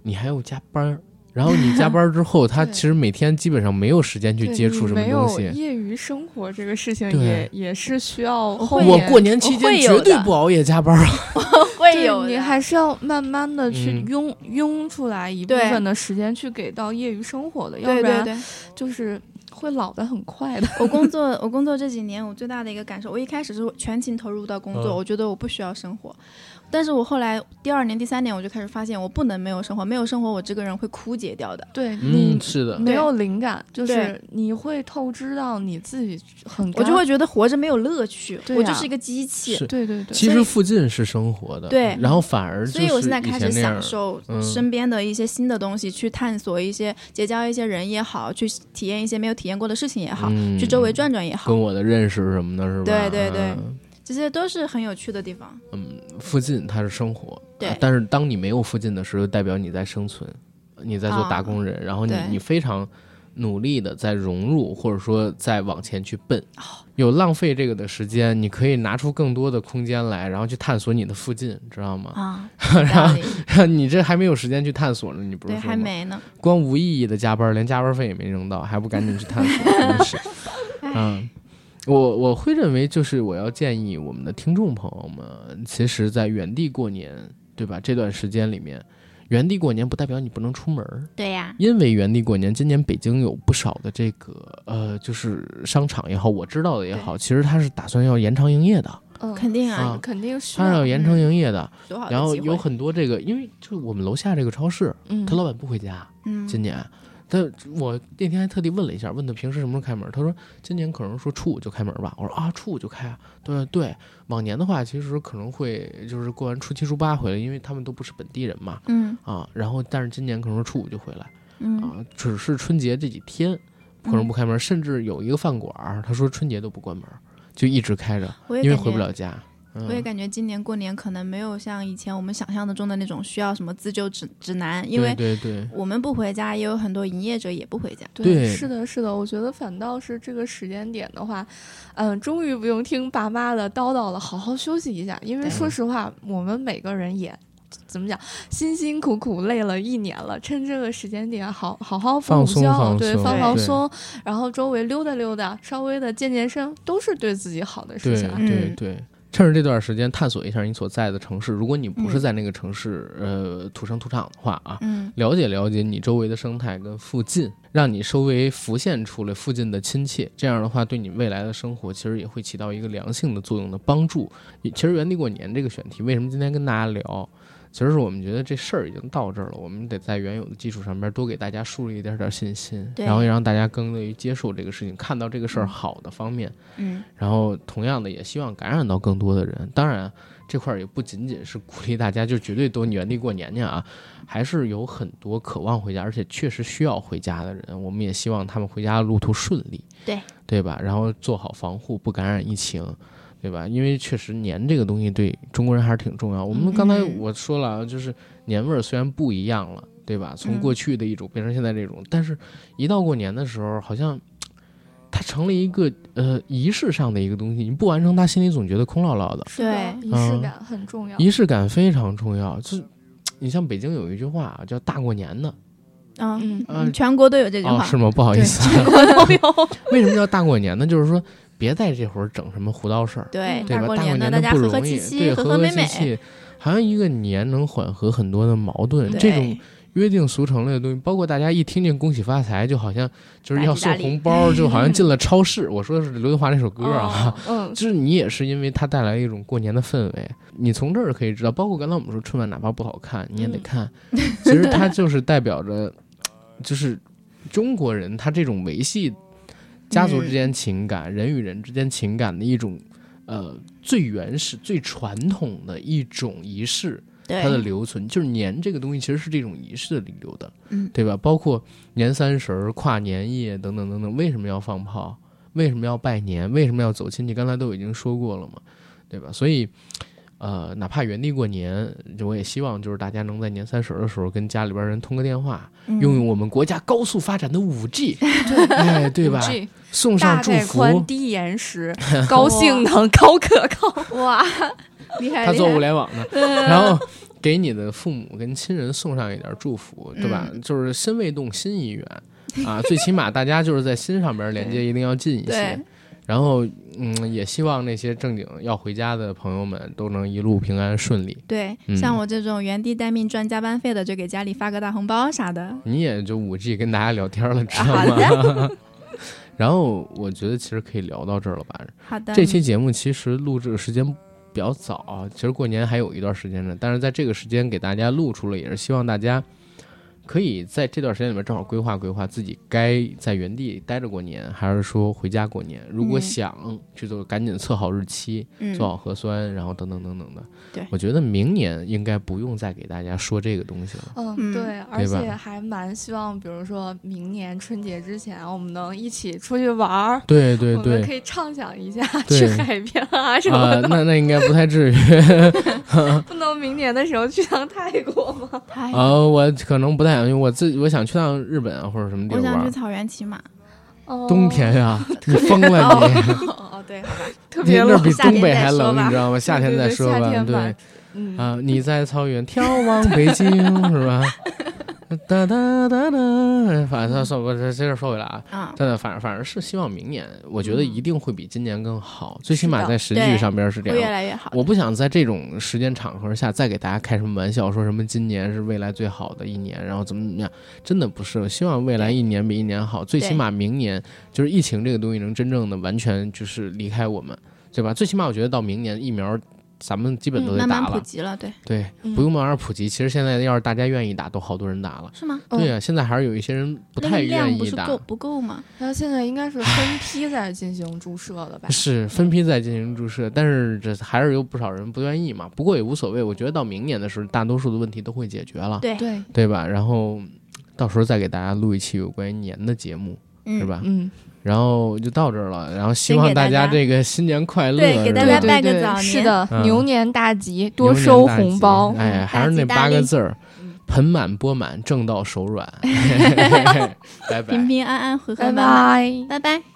你还要加班儿，然后你加班儿之后，他其实每天基本上没有时间去接触什么没有东西。业余生活这个事情也也是需要我过年期间绝对不熬夜加班儿啊！会有 你还是要慢慢的去嗯拥拥出来一部分的时间去给到业余生活的，要不然对对。就是会老的很快的。我工作，我工作这几年，我最大的一个感受，我一开始是全情投入到工作，嗯我觉得我不需要生活，但是我后来第二年、第三年，我就开始发现，我不能没有生活，没有生活，我这个人会枯竭掉的。对你嗯，是的，没有灵感，就是你会透支到你自己很干，我就会觉得活着没有乐趣，我就是一个机器。对对对，其实附近是生活的，对然后反而所以我现在开始享受嗯身边的一些新的东西，去探索一些结交一些人也好，去体验一些没有体验过的事情也好，嗯去周围转转也好跟，我的认识什么的，是吧？对对对嗯这些都是很有趣的地方。嗯，附近它是生活，对啊但是当你没有附近的时候，代表你在生存，你在做啊打工人，然后你你非常努力的在融入，或者说在往前去奔，哦有浪费这个的时间，你可以拿出更多的空间来，然后去探索你的附近，知道吗？啊，有道理你这还没有时间去探索呢，你不是对，说还没呢。光无意义的加班，连加班费也没扔到，还不赶紧去探索，真是。嗯，我我会认为，就是我要建议我们的听众朋友们，其实，在原地过年，对吧？这段时间里面，原地过年不代表你不能出门儿，对呀，因为原地过年，今年北京有不少的这个呃，就是商场也好，我知道的也好，其实它是打算要延长营业的，嗯肯定啊啊，肯定是它是要延长营业的然后有很多这个，因为就我们楼下这个超市，嗯他老板不回家，嗯，今年，他我那天还特地问了一下，问他平时什么时候开门，他说今年可能说初五就开门吧。我说啊，初五就开啊？对对，往年的话其实可能会就是过完初七初八回来，因为他们都不是本地人嘛嗯啊。然后但是今年可能说初五就回来嗯啊，只是春节这几天可能不开门，甚至有一个饭馆，他说春节都不关门，就一直开着，因为回不了家。嗯我也感觉今年过年可能没有像以前我们想象的中的那种需要什么自救指指南，因为对对对，我们不回家，也有很多营业者也不回家。对是的，是的，我觉得反倒是这个时间点的话，嗯，终于不用听爸妈的叨叨了，好好休息一下。因为说实话，我们每个人也怎么讲，辛辛苦苦累了一年了，趁这个时间点好好好放松补觉，对，放放松，然后周围溜达溜达，稍微的健健身，都是对自己好的事对情啊。嗯对对。趁着这段时间探索一下你所在的城市，如果你不是嗯在那个城市，呃，土生土长的话啊，嗯，了解了解你周围的生态跟附近，让你稍微浮现出了附近的亲切，这样的话对你未来的生活其实也会起到一个良性的作用的帮助。其实原地过年这个选题，为什么今天跟大家聊？其实是我们觉得这事儿已经到这儿了，我们得在原有的基础上边多给大家树立一点点信心，然后也让大家更乐于接受这个事情，看到这个事儿好的方面。嗯，然后同样的也希望感染到更多的人。当然，这块儿也不仅仅是鼓励大家就绝对都原地过年去啊，还是有很多渴望回家，而且确实需要回家的人，我们也希望他们回家的路途顺利，对对吧？然后做好防护，不感染疫情。对吧？因为确实年这个东西对中国人还是挺重要。我们刚才嗯我说了啊，就是年味儿虽然不一样了，对吧？从嗯过去的一种变成现在这种，但是一到过年的时候，好像 它成了一个呃仪式上的一个东西，你不完成他，心里总觉得空落落的。对仪式嗯感很重要。仪式感非常重要，就是 你像北京有一句话啊叫“大过年的嗯嗯呃全国都有这”，句哦，话。是吗？不好意思，全国都有。为什么叫大过年呢？就是说别在这会儿整什么胡闹事儿，对，吧？大过年，的大家和和不容易，气气，对，和和和美美。气气，好像一个年能缓和很多的矛盾，这种。约定俗成类的东西，包括大家一听见“恭喜发财”，就好像就是要送红包，就好像进了超市。我说的是刘德华那首歌啊，嗯，就是你也是因为它带来一种过年的氛围，你从这儿可以知道，包括刚才我们说春晚哪怕不好看，你也得嗯看，其实它就是代表着，就是中国人他这种维系家族之间情感、人与人之间情感的一种呃最原始、最传统的一种仪式。它的留存，就是年这个东西其实是这种仪式的留的，嗯对吧？包括年三十儿、跨年夜等等等等，为什么要放炮？为什么要拜年？为什么要走亲戚？刚才都已经说过了嘛，对吧？所以，呃，哪怕原地过年，我也希望就是大家能在年三十儿的时候跟家里边人通个电话，嗯用用我们国家高速发展的五 G，哎，对吧？5G 送上祝福。低延时、高性能、高可靠。哇，厉害！他做物联网的，然后给你的父母跟亲人送上一点祝福，对吧？嗯就是心未动，心已远啊。最起码大家就是在心上边连接一定要近一些对。然后，嗯，也希望那些正经要回家的朋友们都能一路平安顺利。对，嗯像我这种原地待命赚加班费的，就给家里发个大红包啥的。你也就五 G 跟大家聊天了，知道好吗？然后我觉得其实可以聊到这儿了吧？好的，这期节目其实录制的时间比较早啊，其实过年还有一段时间呢。但是在这个时间给大家录出了，也是希望大家可以在这段时间里面正好规划规划自己该在原地待着过年，还是说回家过年。如果嗯想去做，赶紧测好日期，嗯做好核酸，然后等等等等的。对我觉得明年应该不用再给大家说这个东西了。嗯，嗯对，而且还蛮希望，比如说明年春节之前，我们能一起出去玩儿。对对我们对可以畅想一下去海边啊什啊、么的，那那应该不太至于。不能明年的时候去趟泰国吗？太啊、我可能不太想，因为我自己我想去趟日本啊或者什么地方我想去。草原骑马。哦冬天呀、你疯了你！哦哦，对，好吧，特别冷你那比，东北还冷，你知道吗？夏天再说吧，对对对夏天吧对嗯啊，你在草原眺望北京 是吧？哒哒哒哒，反正说我这这个说回来啊，啊，真的，反正反正是希望明年，我觉得嗯一定会比今年更好，最起码在实际上边是这样越样。来越好。我不想在这种时间场合下再给大家开什么玩笑，说什么今年是未来最好的一年，然后怎么怎么样，真的不是。我希望未来一年比一年好，最起码明年就是疫情这个东西能真正的完全就是离开我们，对吧？最起码我觉得到明年疫苗咱们基本都得打了，慢普及了，对，对，嗯不用慢慢普及。其实现在要是大家愿意打，都好多人打了。是吗？对呀、现在还是有一些人不太愿意打。不够不够吗？它现在应该是分批在进行注射了吧？是分批在进行注射，但是这还是有不少人不愿意嘛。不过也无所谓，我觉得到明年的时候，大多数的问题都会解决了，对，对，对吧？然后到时候再给大家录一期有关于年的节目是吧？嗯，然后就到这儿了，然后希望大家这个新年快乐，对给大家拜个早年是的，嗯牛年大吉，多收红包。哎，嗯还是那八个字儿：盆满钵满，挣到手软。拜拜平。平安安，和和拜拜。拜拜。